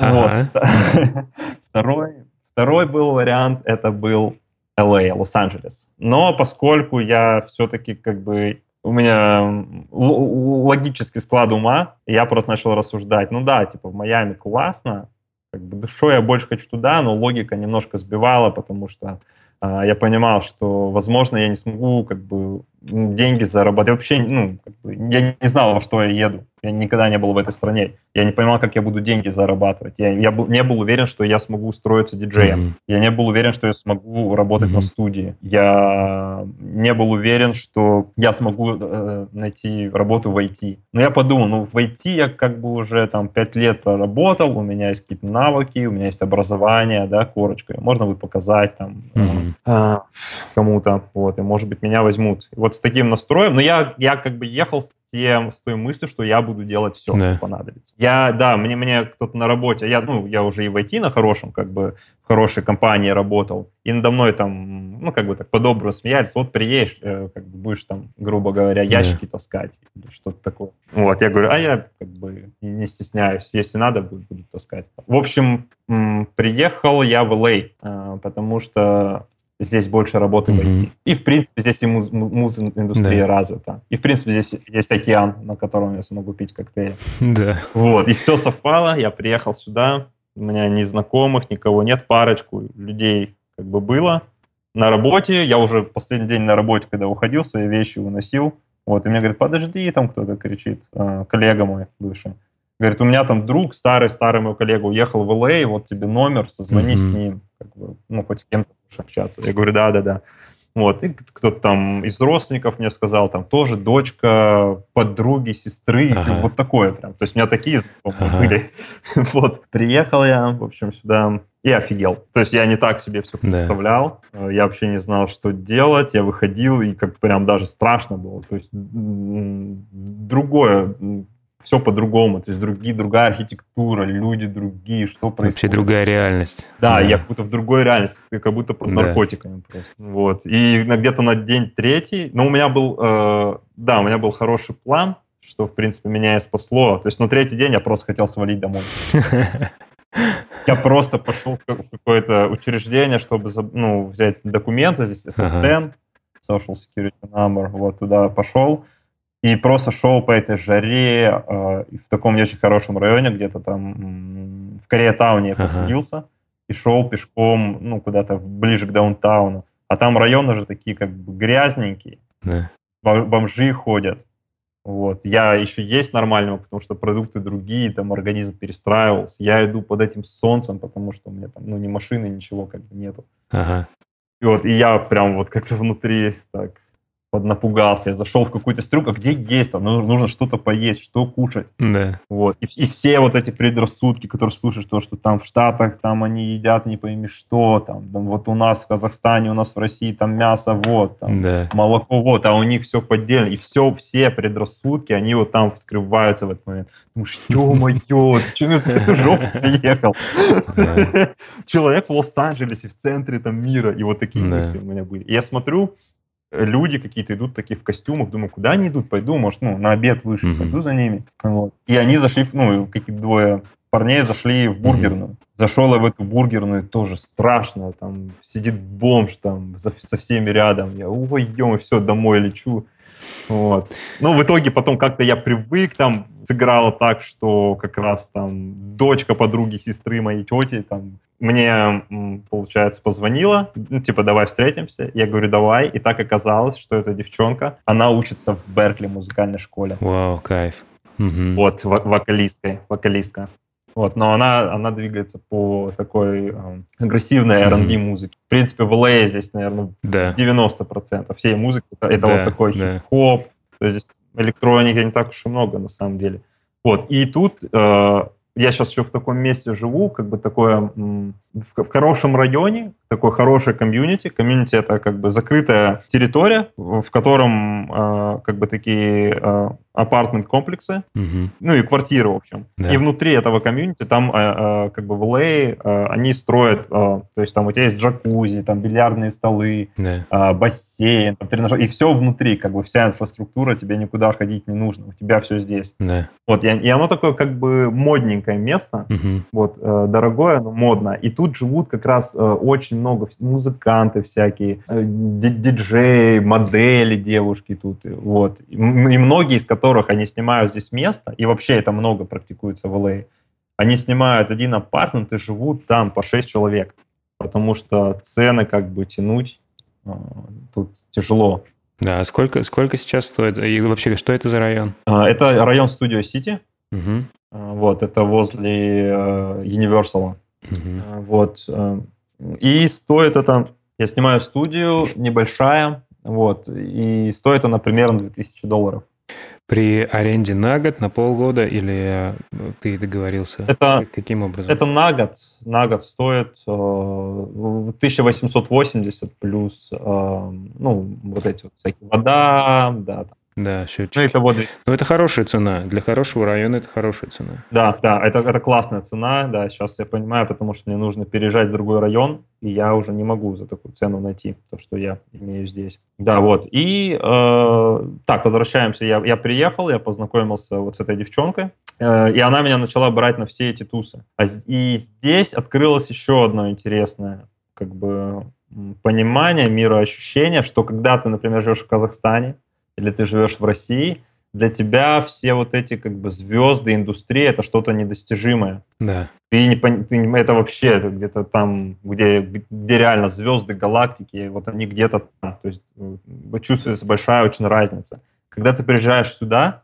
Вот. Второй, второй был вариант, это был LA, Лос-Анджелес. Но поскольку я все-таки как бы у меня логический склад ума, я просто начал рассуждать, ну да, типа в Майами классно, как бы душой я больше хочу туда, но логика немножко сбивала, потому что э, я понимал, что, возможно, я не смогу как бы деньги зарабатывать. Вообще, ну, как бы, я не знал, во что я еду. Я никогда не был в этой стране. Я не понимал, как я буду деньги зарабатывать. Я, я был, не был уверен, что я смогу устроиться диджеем. Mm-hmm. Я не был уверен, что я смогу работать mm-hmm. на студии. Я не был уверен, что я смогу э, найти работу в IT. Но я подумал, ну в IT я как бы уже там пять лет проработал, у меня есть какие-то навыки, у меня есть образование, да, корочка. Можно будет показать там mm-hmm. э, кому-то, вот, и может быть меня возьмут. И вот с таким настроем, но я, я как бы ехал с тем, с той мыслью, что я буду делать все, да. что понадобится. Я, да, мне, мне кто-то на работе, я, ну, я уже и в IT на хорошем, как бы, в хорошей компании работал, и надо мной там, ну, как бы так по-доброму смеялись, вот приедешь, э, как бы будешь там, грубо говоря, ящики да. таскать или что-то такое. Вот, я говорю, а я как бы не стесняюсь, если надо, буду, буду таскать. В общем, приехал я в LA, э, потому что здесь больше работы mm-hmm. в IT. И, в принципе, здесь и муз- муз-индустрия да. развита. И, в принципе, здесь есть океан, на котором я смогу пить коктейли. Да. Вот, и все совпало, я приехал сюда, у меня ни знакомых, никого нет, парочку людей как бы было. На работе, я уже последний день на работе, когда уходил, свои вещи уносил, вот, и мне говорит, подожди, там кто-то кричит, э, коллега мой бывший. Говорит, у меня там друг, старый-старый мой коллега, уехал в Л.А., вот тебе номер, созвони mm-hmm. с ним, как бы, ну, хоть с кем-то общаться. Я говорю, да-да-да. Вот, и кто-то там из родственников мне сказал, там тоже дочка подруги, сестры, ага. вот такое прям. То есть у меня такие ага. были. вот, приехал я, в общем, сюда и офигел. То есть я не так себе все представлял, да. я вообще не знал, что делать, я выходил, и как прям даже страшно было. То есть другое все по-другому, то есть другие, другая архитектура, люди другие, что происходит. Вообще другая реальность. Да, да. я как будто в другой реальности, как будто под да. наркотиками просто. Вот. И где-то на день третий, но у меня был, э, да, у меня был хороший план, что, в принципе, меня и спасло. То есть на третий день я просто хотел свалить домой. Я просто пошел в какое-то учреждение, чтобы ну, взять документы, здесь SSN, Social Security Number, вот туда пошел, и просто шел по этой жаре э, в таком не очень хорошем районе, где-то там в Кореятауне я поселился, ага. и шел пешком, ну, куда-то ближе к даунтауну. А там районы же такие как бы грязненькие, да. бомжи ходят. Вот. Я еще есть нормального, потому что продукты другие, там организм перестраивался. Я иду под этим солнцем, потому что у меня там, ну, ни машины, ничего как бы нету. Ага. И вот, и я прям вот как-то внутри так поднапугался, я зашел в какую-то стрелку, а где есть там, ну, нужно что-то поесть, что кушать. Да. Вот. И, и все вот эти предрассудки, которые слушаешь, то, что там в Штатах, там они едят не пойми что, там, там вот у нас в Казахстане, у нас в России там мясо, вот, там, Да. молоко, вот, а у них все поддельно. И все, все предрассудки, они вот там вскрываются в этот момент. Думаешь, ё-моё, я в эту жопу приехал? Человек в Лос-Анджелесе, в центре там мира, и вот такие мысли у меня были. И я смотрю, люди какие-то идут такие в костюмах, думаю, куда они идут? Пойду, может, ну, на обед вышли, Мгм. пойду за ними. Вот. И они зашли, ну, какие-то двое парней зашли в бургерную. Зашел я в эту бургерную, тоже страшно, там сидит бомж там за- со всеми рядом. Я, ой, ё, все, домой лечу. Вот. Ну, в итоге потом как-то я привык, там сыграло так, что как раз там дочка подруги сестры моей тети там мне, получается, позвонила, ну, типа, давай встретимся. Я говорю, давай. И так оказалось, что эта девчонка, она учится в Беркли музыкальной школе. Вау, кайф. Мгм. Вот, во- вокалисткой, вокалистка. Вот, но она, она двигается по такой эм, агрессивной. R&B музыке. В принципе, в LA здесь, наверное, Да. 90% всей музыки это, это Да, вот такой да. хип-хоп. То есть здесь электроники не так уж и много на самом деле. Вот, и тут э, я сейчас еще в таком месте живу, как бы такое в, в хорошем районе, такой хороший комьюнити. Комьюнити это как бы закрытая территория, в котором э, как бы такие э, apartment-комплексы, Мгм. ну и квартиры, в общем. Да. И внутри этого комьюнити там э, э, как бы в LA э, они строят, э, то есть там у тебя есть джакузи, там бильярдные столы, Да. а, бассейн, там, тренажер, и все внутри, как бы вся инфраструктура, тебе никуда ходить не нужно, у тебя все здесь. Да. Вот, и, и оно такое как бы модненькое место, Мгм. вот, э, дорогое, но модно. И тут живут как раз э, очень много музыканты всякие, э, ди- диджеи, модели девушки тут, вот. И, и многие из которых они снимают здесь место, и вообще это много практикуется в LA. Они снимают один апартмент и живут там по 6 человек, потому что цены как бы тянуть э, тут тяжело. Да, а сколько, сколько сейчас стоит? И вообще, что это за район? Э, Это район Студио Сити, Э, вот, это возле э, Universal. А, Вот. э, И стоит это, я снимаю студию небольшая, вот, и стоит она примерно 2000 долларов. При аренде на год, на полгода или э, ты договорился? Это- Как- Каким образом? Это на год, на год стоит э, 1880 плюс, э, ну, вот эти вот всякие вода, да, Да, ну, счетчики. это вот, Ну, это хорошая цена. Для хорошего района это хорошая цена. да, да, это, это классная цена, да, сейчас я понимаю, потому что мне нужно переезжать в другой район, и я уже не могу за такую цену найти то, что я имею здесь. Да, вот, и э, так, возвращаемся, я, я приехал, я познакомился вот с этой девчонкой, э, и она меня начала брать на все эти тусы. А и здесь открылось еще одно интересное, как бы, понимание, мироощущение, что когда ты, например, живешь в Казахстане, или ты живешь в России, для тебя все вот эти как бы звезды, индустрия это что-то недостижимое. Да. Ты не, ты это вообще это где-то там, где, где реально звезды, галактики, вот они где-то там. То есть чувствуется большая очень разница. Когда ты приезжаешь сюда,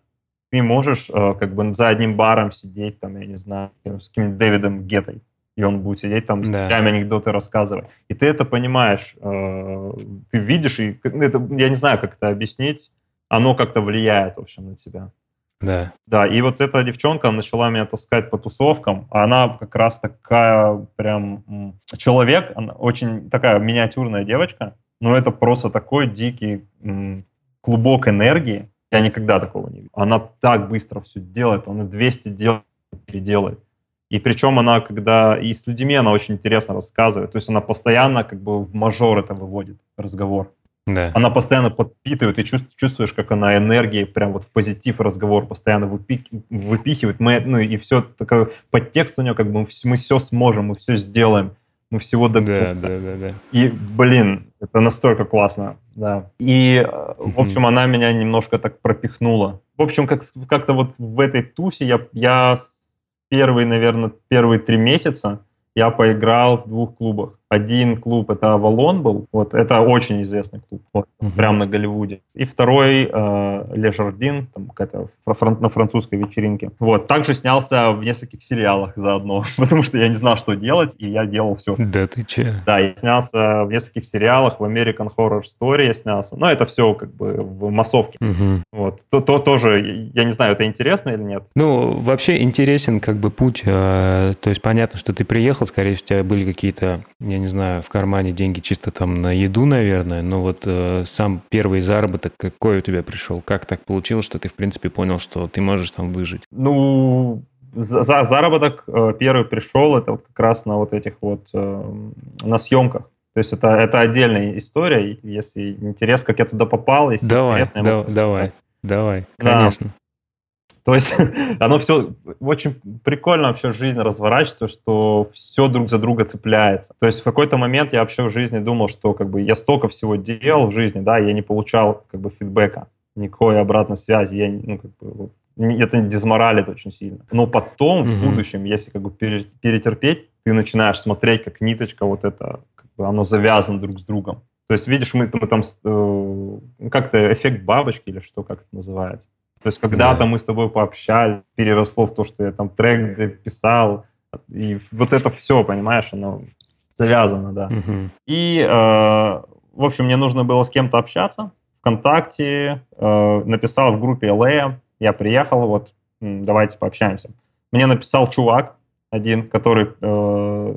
ты можешь э, как бы за одним баром сидеть, там, я не знаю, с каким-нибудь Дэвидом Геттой, и он будет сидеть там, Да. с анекдоты рассказывать. И ты это понимаешь, э, ты видишь, и ну, это, я не знаю, как это объяснить, оно как-то влияет, в общем, на тебя. Да. Да, и вот эта девчонка начала меня таскать по тусовкам, а она как раз такая прям человек, она очень такая миниатюрная девочка, но это просто такой дикий клубок энергии, я никогда такого не видел. Она так быстро все делает, она 200 дел переделает. И причем она, когда и с людьми она очень интересно рассказывает, то есть она постоянно как бы в мажор это выводит разговор. Да. Она постоянно подпитывает, и чувств- чувствуешь, как она энергией прям вот в позитив разговор постоянно выпи- выпихивает. Мы, ну и все такое, подтекст у нее как бы мы, вс- мы все сможем, мы все сделаем, мы всего Да, добьемся. да, да, да. И, блин, это настолько классно, да. И, э, в общем, она меня немножко так пропихнула. В общем, как, как-то вот в этой тусе я, я первые, наверное, первые три месяца я поиграл в двух клубах. Один клуб это Авалон был, вот это очень известный клуб, вот, uh-huh. прямо на Голливуде. И второй э, Ле Жардин, там какая-то фран- на французской вечеринке. Вот, также снялся в нескольких сериалах заодно, потому что я не знал, что делать, и я делал все. Да ты че? Да, я снялся в нескольких сериалах, в American Horror Story я снялся, но это все как бы в массовке. Uh-huh. Вот, то, то тоже, я не знаю, это интересно или нет. Ну, вообще интересен как бы путь, э, то есть понятно, что ты приехал, скорее всего, у тебя были какие-то я не знаю, в кармане деньги чисто там на еду, наверное, но вот э, сам первый заработок какой у тебя пришел? Как так получилось, что ты, в принципе, понял, что ты можешь там выжить? Ну, за, заработок э, первый пришел, это вот как раз на вот этих вот, э, на съемках. То есть это, это отдельная история, если интересно, как я туда попал, если давай, интересно, да, давай, давай, конечно. То есть оно все очень прикольно вообще жизнь разворачивается, что все друг за друга цепляется. То есть в какой-то момент я вообще в жизни думал, что как бы я столько всего делал в жизни, да, я не получал как бы фидбэка, никакой обратной связи, я, ну, как бы, это дезморалит очень сильно. Но потом, mm-hmm. в будущем, если как бы перетерпеть, ты начинаешь смотреть, как ниточка вот это, как бы оно завязано друг с другом. То есть, видишь, мы, мы там э, как-то эффект бабочки или что, как это называется. То есть когда-то да. мы с тобой пообщались, переросло в то, что я там трек писал, и вот это все, понимаешь, оно завязано, да. Угу. И, э, в общем, мне нужно было с кем-то общаться. ВКонтакте э, написал в группе LA, я приехал, вот, давайте пообщаемся. Мне написал чувак один, который, э,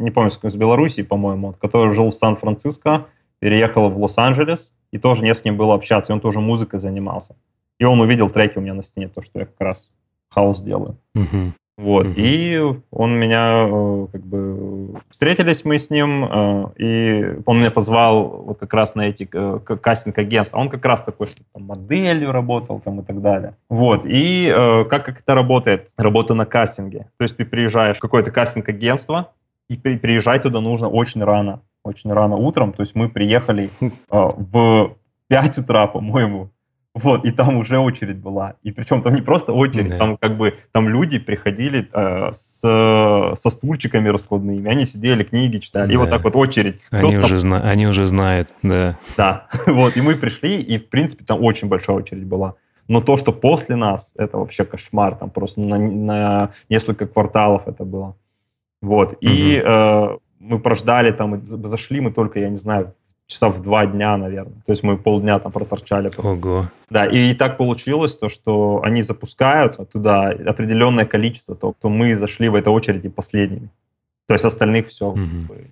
не помню, из Белоруссии, по-моему, который жил в Сан-Франциско, переехал в Лос-Анджелес, и тоже не с ним было общаться, и он тоже музыкой занимался. И он увидел треки у меня на стене, то, что я как раз хаос делаю. Uh-huh. Вот, uh-huh. и он меня, э, как бы, встретились мы с ним, э, и он меня позвал вот как раз на эти э, кастинг-агентства. Он как раз такой, что там моделью работал там и так далее. Вот, и как, как это работает? Работа на кастинге. То есть ты приезжаешь в какое-то кастинг-агентство, и при, приезжать туда нужно очень рано, очень рано утром. То есть мы приехали в 5 утра, по-моему, вот, и там уже очередь была. И причем там не просто очередь, да. там как бы там люди приходили э, с, со стульчиками раскладными, они сидели, книги читали, да. и вот так вот очередь. Они уже, зна- они уже знают, да. Да, вот, и мы пришли, и в принципе там очень большая очередь была. Но то, что после нас, это вообще кошмар, там просто на, на несколько кварталов это было. Вот, и угу. э, мы прождали там, зашли мы только, я не знаю, часа в два дня, наверное. То есть мы полдня там проторчали. Ого. Да, и так получилось, то, что они запускают туда определенное количество, то, то мы зашли в этой очереди последними. То есть остальных все, угу.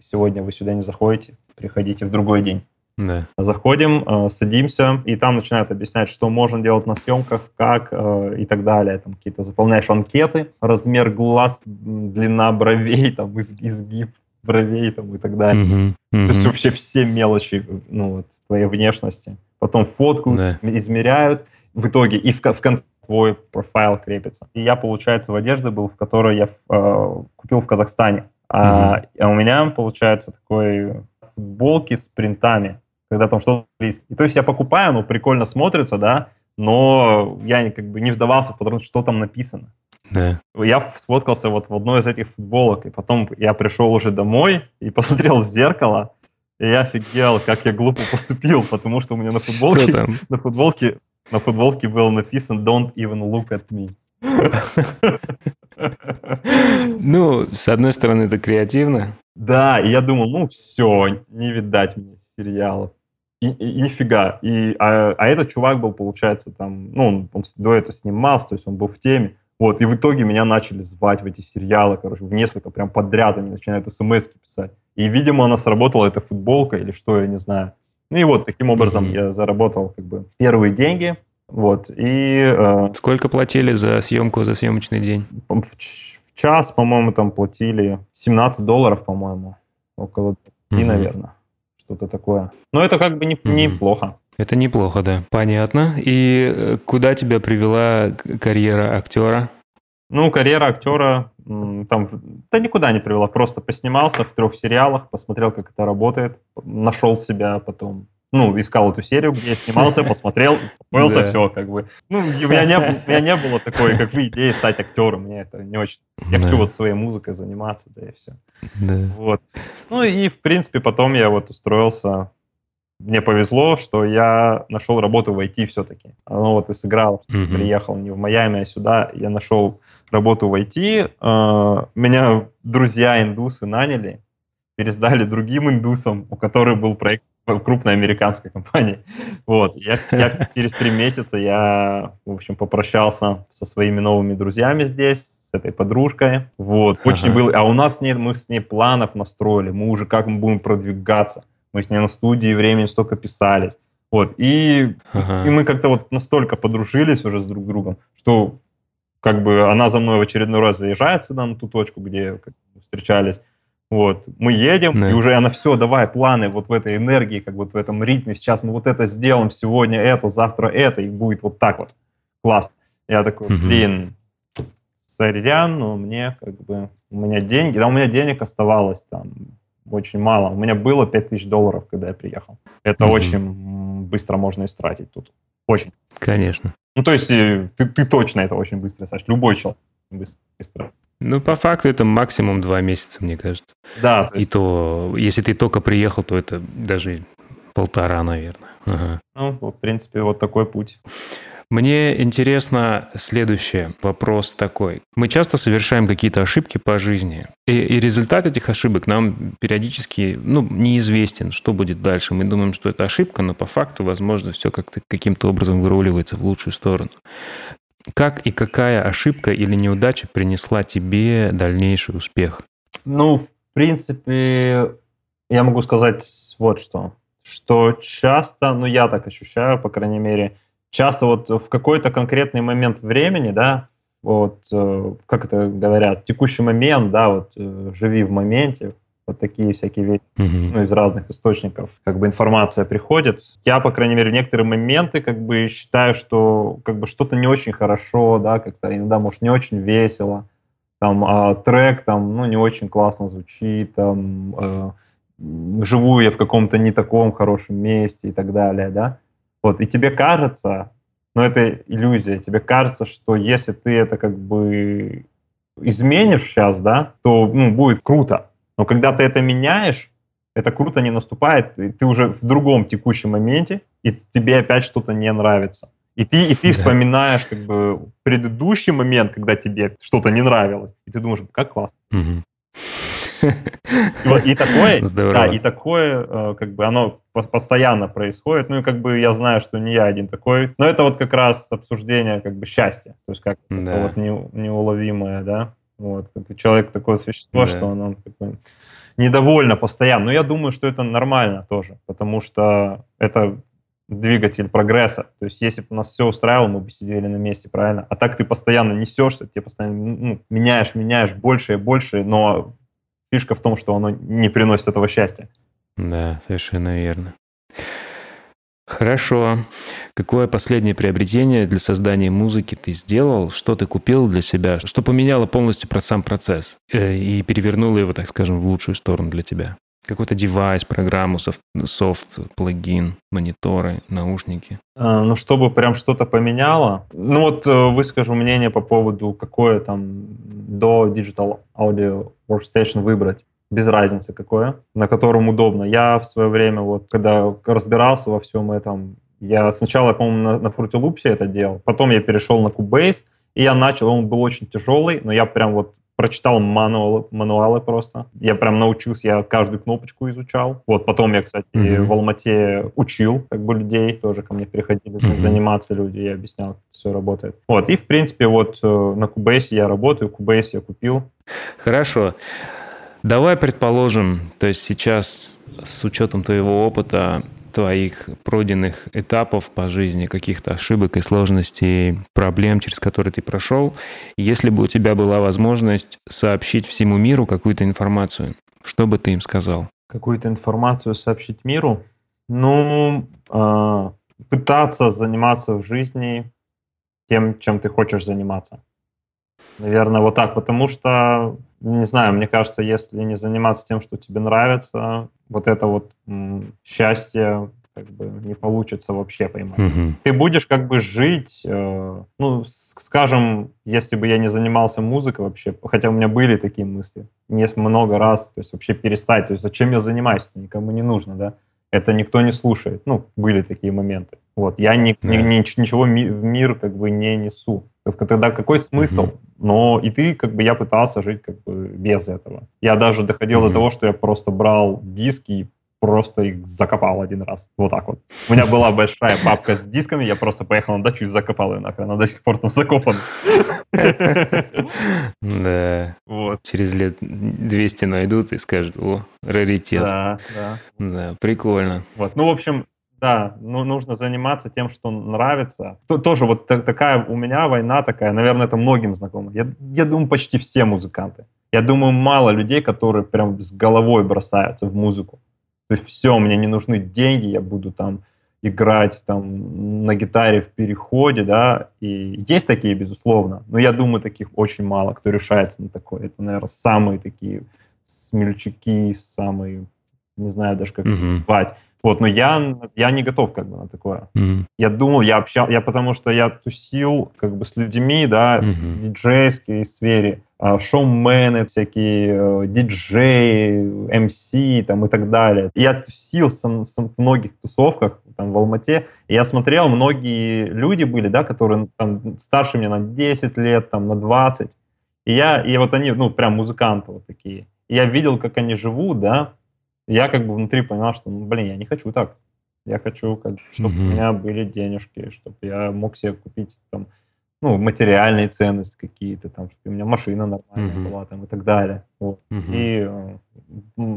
сегодня вы сюда не заходите, приходите в другой день. Да. Заходим, э, садимся, и там начинают объяснять, что можно делать на съемках, как э, и так далее. Там какие-то заполняешь анкеты, размер глаз, длина бровей, там изгиб бровей там, и так далее. Uh-huh, uh-huh. То есть вообще все мелочи ну, вот, твоей внешности. Потом фотку да. измеряют в итоге, и в, в твой профайл крепится. И я, получается, в одежде был, в которой я э, купил в Казахстане. А, uh-huh. а у меня, получается, такой футболки с принтами, когда там что-то близко. И то есть я покупаю, ну, прикольно смотрится, да, но я как бы не вдавался в подробности, что там написано. Да. Я сфоткался вот в одной из этих футболок, и потом я пришел уже домой и посмотрел в зеркало, и я офигел, как я глупо поступил, потому что у меня на футболке, на футболке, на футболке было написано «Don't even look at me». Ну, с одной стороны, это креативно. Да, и я думал, ну все, не видать мне сериалов. И, и, и нифига. И, а, а этот чувак был, получается, там, ну, он, он до этого снимался, то есть он был в теме. Вот, и в итоге меня начали звать в эти сериалы, короче, в несколько, прям подряд они начинают смс писать. И, видимо, она сработала, эта футболка или что, я не знаю. Ну и вот, таким образом mm-hmm. я заработал как бы первые деньги, вот, и... Э, Сколько платили за съемку, за съемочный день? В, в час, по-моему, там платили 17 долларов, по-моему, около 20, mm-hmm. наверное, что-то такое. Но это как бы не, mm-hmm. неплохо. Это неплохо, да. Понятно. И э, куда тебя привела карьера актера? Ну, карьера актера там, да никуда не привела, просто поснимался в трех сериалах, посмотрел, как это работает, нашел себя потом ну, искал эту серию, где я снимался, посмотрел, поелся, все, как бы. Ну, у меня, не, у меня не было такой, как вы, идеи стать актером, мне это не очень. Я хочу вот своей музыкой заниматься, да и все. Да. Вот. Ну и, в принципе, потом я вот устроился мне повезло, что я нашел работу в IT все-таки. Ну вот и сыграл, mm-hmm. приехал не в Майами, а сюда. Я нашел работу в IT. Э, меня друзья индусы наняли, пересдали другим индусам, у которых был проект крупной американской компании. Вот. Я, я через три месяца я, в общем, попрощался со своими новыми друзьями здесь, с этой подружкой. Вот. Очень ага. было... А у нас с ней, мы с ней планов настроили, мы уже как мы будем продвигаться. Мы с ней на студии времени столько писались. Вот. И, ага. и мы как-то вот настолько подружились уже с друг другом, что как бы она за мной в очередной раз заезжает сюда на ту точку, где встречались. Вот, мы едем, да. и уже она все, давай, планы вот в этой энергии, как вот в этом ритме, сейчас мы вот это сделаем, сегодня это, завтра это, и будет вот так вот. Класс. Я такой, блин, сорян, но мне как бы, у меня деньги, да, у меня денег оставалось там очень мало. У меня было 5000 долларов, когда я приехал. Это угу. очень быстро можно истратить тут. Очень. Конечно. Ну, то есть ты, ты точно это очень быстро, Саш. Любой человек быстро. Ну, по факту это максимум два месяца, мне кажется. Да. То есть... И то, если ты только приехал, то это даже полтора, наверное. Ага. Ну, в принципе, вот такой путь. Мне интересно следующее. Вопрос такой. Мы часто совершаем какие-то ошибки по жизни, и, и результат этих ошибок нам периодически ну, неизвестен, что будет дальше. Мы думаем, что это ошибка, но по факту, возможно, все как-то каким-то образом выруливается в лучшую сторону. Как и какая ошибка или неудача принесла тебе дальнейший успех? Ну, в принципе, я могу сказать вот что. Что часто, ну я так ощущаю, по крайней мере, часто вот в какой-то конкретный момент времени, да, вот, э, как это говорят, текущий момент, да, вот, э, живи в моменте, вот такие всякие вещи, mm-hmm. ну, из разных источников, как бы информация приходит. Я, по крайней мере, в некоторые моменты, как бы, считаю, что, как бы, что-то не очень хорошо, да, как-то иногда, может, не очень весело, там, а трек, там, ну, не очень классно звучит, там, э, живу я в каком-то не таком хорошем месте и так далее, да, вот, и тебе кажется, но это иллюзия, тебе кажется, что если ты это как бы изменишь сейчас, да, то ну, будет круто. Но когда ты это меняешь, это круто не наступает, и ты уже в другом текущем моменте, и тебе опять что-то не нравится. И ты, и ты да. вспоминаешь как бы предыдущий момент, когда тебе что-то не нравилось, и ты думаешь, как классно. Угу. И, такое, да, и такое, э, как бы, оно постоянно происходит. Ну и как бы я знаю, что не я один такой. Но это вот как раз обсуждение как бы счастья. То есть как да. вот не, неуловимое, да. Вот, человек такое существо, да. что оно недовольно постоянно. Но я думаю, что это нормально тоже, потому что это двигатель прогресса. То есть если бы нас все устраивало, мы бы сидели на месте, правильно? А так ты постоянно несешься, ты постоянно ну, меняешь, меняешь больше и больше, но фишка в том, что оно не приносит этого счастья. Да, совершенно верно. Хорошо. Какое последнее приобретение для создания музыки ты сделал? Что ты купил для себя? Что поменяло полностью про сам процесс э, и перевернуло его, так скажем, в лучшую сторону для тебя? Какой-то девайс, программу, софт, софт, плагин, мониторы, наушники? А, ну, чтобы прям что-то поменяло. Ну, вот э, выскажу мнение по поводу, какое там до Digital Audio Workstation выбрать без разницы какое, на котором удобно. Я в свое время, вот когда разбирался во всем этом, я сначала, по-моему, на, на Fruity Loops это делал, потом я перешел на Cubase, и я начал, он был очень тяжелый, но я прям вот прочитал мануалы, мануалы просто. Я прям научился, я каждую кнопочку изучал. Вот потом я, кстати, mm-hmm. в Алмате учил как бы людей, тоже ко мне приходили mm-hmm. заниматься люди, я объяснял, как все работает. Вот, и в принципе вот э, на Cubase я работаю, Cubase я купил. Хорошо. Давай предположим, то есть сейчас с учетом твоего опыта твоих пройденных этапов по жизни, каких-то ошибок и сложностей, проблем, через которые ты прошел, если бы у тебя была возможность сообщить всему миру какую-то информацию, что бы ты им сказал? Какую-то информацию сообщить миру? Ну, э, пытаться заниматься в жизни тем, чем ты хочешь заниматься. Наверное, вот так, потому что, не знаю, мне кажется, если не заниматься тем, что тебе нравится, вот это вот м, счастье как бы не получится вообще поймать. Угу. Ты будешь как бы жить, э, ну, скажем, если бы я не занимался музыкой вообще, хотя у меня были такие мысли, не много раз, то есть вообще перестать, то есть зачем я занимаюсь, никому не нужно, да, это никто не слушает, ну, были такие моменты. Вот, я ни, да. ни, ни, ничего ми, в мир как бы не несу. Тогда какой смысл? Угу. Но и ты, как бы, я пытался жить как бы без этого. Я даже доходил угу. до того, что я просто брал диски и просто их закопал один раз. Вот так вот. У меня была большая папка с дисками, я просто поехал на дачу и закопал ее нахрен. Она до сих пор там закопана. Да. Вот. Через лет 200 найдут и скажут, о, раритет. Да, да. Да, прикольно. Вот, ну, в общем, да, ну, нужно заниматься тем, что нравится. То, тоже вот такая у меня война такая, наверное, это многим знакомо. Я, я думаю, почти все музыканты. Я думаю, мало людей, которые прям с головой бросаются в музыку. То есть все, мне не нужны деньги, я буду там играть там на гитаре в переходе, да, и есть такие, безусловно, но я думаю, таких очень мало, кто решается на такое. Это, наверное, самые такие смельчаки, самые, не знаю даже как mm-hmm. назвать. Вот, но я, я не готов как бы на такое. Mm-hmm. Я думал, я общал, я потому что я тусил как бы с людьми, да, mm-hmm. в диджейской сфере, а, шоумены всякие, э, диджеи, МС там и так далее. Я тусил сам, сам в многих тусовках там в Алмате, и я смотрел, многие люди были, да, которые там старше меня на 10 лет, там на 20, и я, и вот они, ну, прям музыканты вот такие. И я видел, как они живут, да, я как бы внутри понял, что, ну, блин, я не хочу так. Я хочу, как, чтобы mm-hmm. у меня были денежки, чтобы я мог себе купить там, ну, материальные ценности какие-то, там, чтобы у меня машина нормальная mm-hmm. была, там, и так далее. Вот. Mm-hmm. И,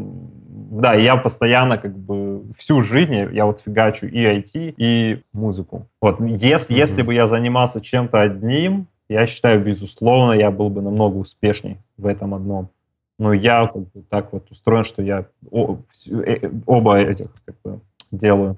да, я постоянно, как бы, всю жизнь я вот фигачу и IT, и музыку. Вот, если, mm-hmm. если бы я занимался чем-то одним, я считаю, безусловно, я был бы намного успешней в этом одном. Но я как бы, так вот устроен, что я э, оба этих как бы, делаю.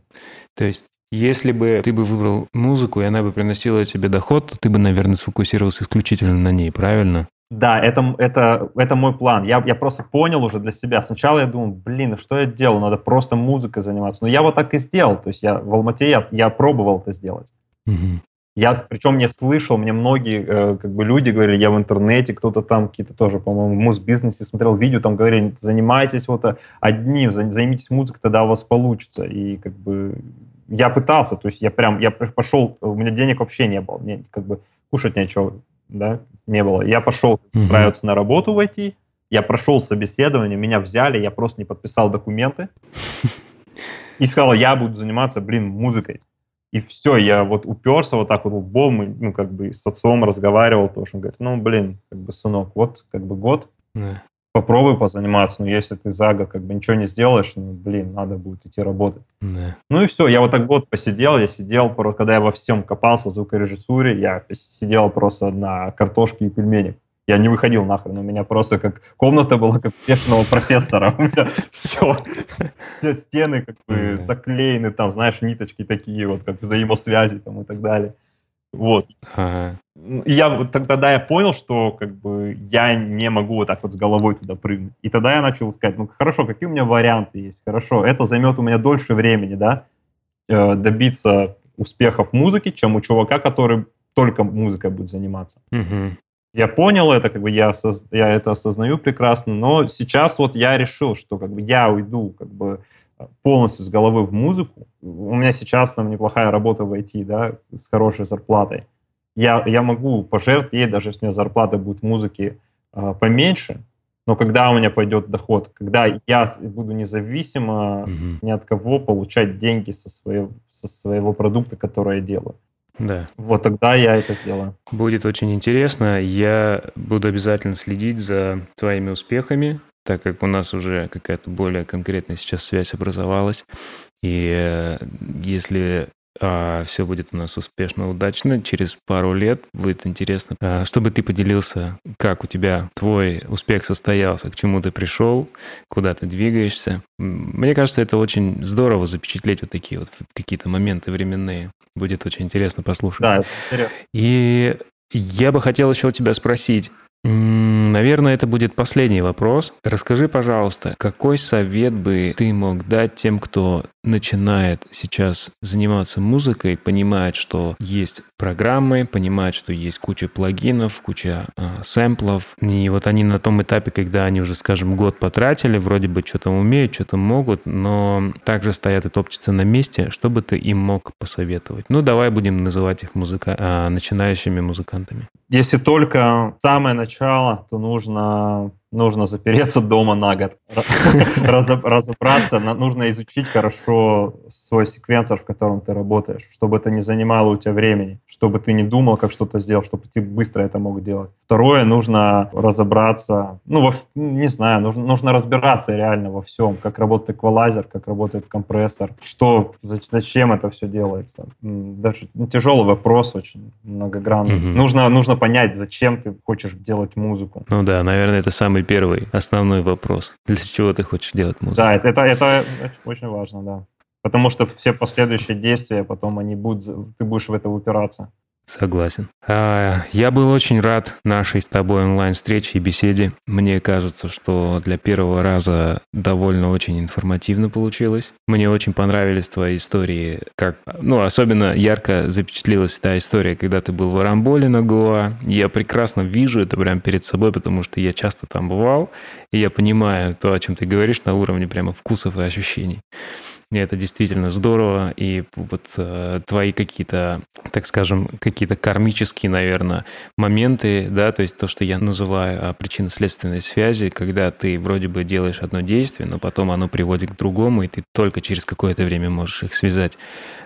То есть если бы ты бы выбрал музыку, и она бы приносила тебе доход, то ты бы, наверное, сфокусировался исключительно на ней, правильно? Да, это, это, это мой план. Я, я просто понял уже для себя. Сначала я думал, блин, что я делал? Надо просто музыкой заниматься. Но я вот так и сделал. То есть я в Алмате я, я пробовал это сделать. Угу. Я, причем не слышал, мне многие э, как бы люди говорили, я в интернете, кто-то там, какие-то тоже, по-моему, в муз-бизнесе смотрел видео, там говорили, занимайтесь вот одним, займитесь музыкой, тогда у вас получится. И как бы я пытался, то есть я прям, я пошел, у меня денег вообще не было, мне как бы кушать нечего, да, не было. Я пошел устраиваться mm-hmm. на работу войти, я прошел собеседование, меня взяли, я просто не подписал документы и сказал, я буду заниматься, блин, музыкой. И все, я вот уперся вот так вот лбом, ну, как бы с отцом разговаривал тоже. Он говорит, ну, блин, как бы, сынок, вот, как бы год, yeah. попробуй позаниматься, но если ты за год как бы ничего не сделаешь, ну, блин, надо будет идти работать. Yeah. Ну и все, я вот так год посидел, я сидел, когда я во всем копался в звукорежиссуре, я сидел просто на картошке и пельменях. Я не выходил нахрен, у меня просто как комната была как бешеного профессора. У меня все, все стены как бы заклеены, там, знаешь, ниточки такие вот, как взаимосвязи там и так далее. Вот. Ага. Я тогда я понял, что как бы я не могу вот так вот с головой туда прыгнуть. И тогда я начал искать, ну хорошо, какие у меня варианты есть? Хорошо, это займет у меня дольше времени, да, э, добиться успехов в музыке, чем у чувака, который только музыкой будет заниматься. Угу я понял это, как бы я, осоз... я это осознаю прекрасно, но сейчас вот я решил, что как бы я уйду как бы полностью с головы в музыку. У меня сейчас там неплохая работа в IT, да, с хорошей зарплатой. Я, я могу пожертвовать ей, даже если у меня зарплата будет музыки э, поменьше, но когда у меня пойдет доход, когда я буду независимо mm-hmm. ни от кого получать деньги со своего, со своего продукта, который я делаю. Да. Вот тогда я это сделаю. Будет очень интересно. Я буду обязательно следить за твоими успехами, так как у нас уже какая-то более конкретная сейчас связь образовалась. И э, если а, все будет у нас успешно, удачно. Через пару лет будет интересно, а, чтобы ты поделился, как у тебя твой успех состоялся, к чему ты пришел, куда ты двигаешься. Мне кажется, это очень здорово запечатлеть вот такие вот какие-то моменты временные. Будет очень интересно послушать. Да, это И я бы хотел еще у тебя спросить, Наверное, это будет последний вопрос. Расскажи, пожалуйста, какой совет бы ты мог дать тем, кто начинает сейчас заниматься музыкой, понимает, что есть программы, понимает, что есть куча плагинов, куча э, сэмплов. И вот они на том этапе, когда они уже, скажем, год потратили, вроде бы что-то умеют, что-то могут, но также стоят и топчутся на месте, что бы ты им мог посоветовать? Ну, давай будем называть их музыка... э, начинающими музыкантами. Если только самое начало, то нужно нужно запереться дома на год, разобраться, нужно изучить хорошо свой секвенсор, в котором ты работаешь, чтобы это не занимало у тебя времени, чтобы ты не думал, как что-то сделать, чтобы ты быстро это мог делать. Второе, нужно разобраться, ну, во, не знаю, нужно, нужно разбираться реально во всем, как работает эквалайзер, как работает компрессор, что, зачем это все делается. Даже ну, тяжелый вопрос очень многогранный. Угу. Нужно, нужно понять, зачем ты хочешь делать музыку. Ну да, наверное, это самый первый основной вопрос. Для чего ты хочешь делать музыку? Да, это, это, очень важно, да. Потому что все последующие действия, потом они будут, ты будешь в это упираться. Согласен. А, я был очень рад нашей с тобой онлайн-встрече и беседе. Мне кажется, что для первого раза довольно очень информативно получилось. Мне очень понравились твои истории, как, ну, особенно ярко запечатлилась та история, когда ты был в Арамболе на Гоа. Я прекрасно вижу это прямо перед собой, потому что я часто там бывал, и я понимаю то, о чем ты говоришь на уровне прямо вкусов и ощущений. И это действительно здорово. И вот э, твои какие-то, так скажем, какие-то кармические, наверное, моменты, да, то есть то, что я называю а, причинно-следственной связи, когда ты вроде бы делаешь одно действие, но потом оно приводит к другому, и ты только через какое-то время можешь их связать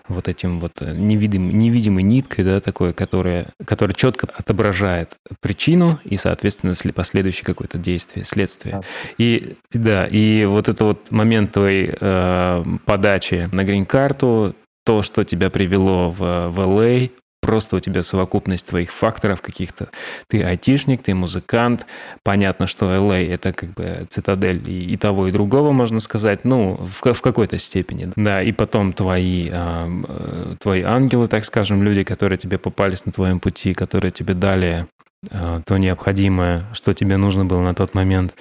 вот этим вот э, невидим, невидимой ниткой, да, такой, которая, которая четко отображает причину и, соответственно, последующее какое-то действие, следствие. И да, и вот это вот момент твоей э, подачи на грин-карту, то, что тебя привело в, в LA, просто у тебя совокупность твоих факторов каких-то. Ты айтишник, ты музыкант. Понятно, что LA — это как бы цитадель и, и того, и другого, можно сказать. Ну, в, в какой-то степени. Да, и потом твои, э, твои ангелы, так скажем, люди, которые тебе попались на твоем пути, которые тебе дали а, то необходимое, что тебе нужно было на тот момент,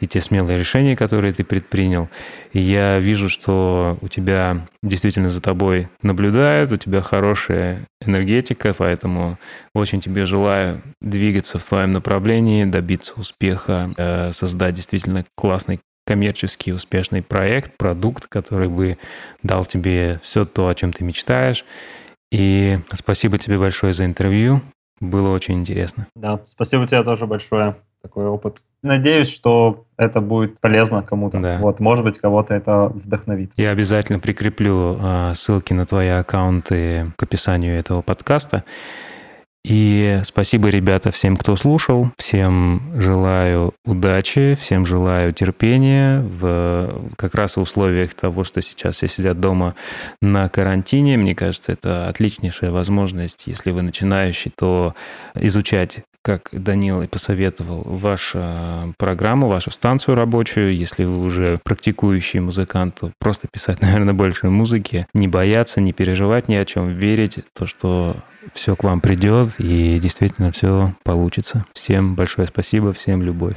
и те смелые решения, которые ты предпринял. И я вижу, что у тебя действительно за тобой наблюдают, у тебя хорошая энергетика, поэтому очень тебе желаю двигаться в твоем направлении, добиться успеха, э, создать действительно классный коммерческий успешный проект, продукт, который бы дал тебе все то, о чем ты мечтаешь. И спасибо тебе большое за интервью. Было очень интересно. Да, спасибо тебе тоже большое. Такой опыт. Надеюсь, что это будет полезно кому-то. Да. Вот, может быть, кого-то это вдохновит. Я обязательно прикреплю э, ссылки на твои аккаунты к описанию этого подкаста. И спасибо, ребята, всем, кто слушал. Всем желаю удачи, всем желаю терпения в как раз в условиях того, что сейчас все сидят дома на карантине. Мне кажется, это отличнейшая возможность, если вы начинающий, то изучать как Данил и посоветовал, вашу программу, вашу станцию рабочую. Если вы уже практикующий музыкант, то просто писать, наверное, больше музыки, не бояться, не переживать ни о чем, верить то, что все к вам придет и действительно все получится. Всем большое спасибо, всем любовь.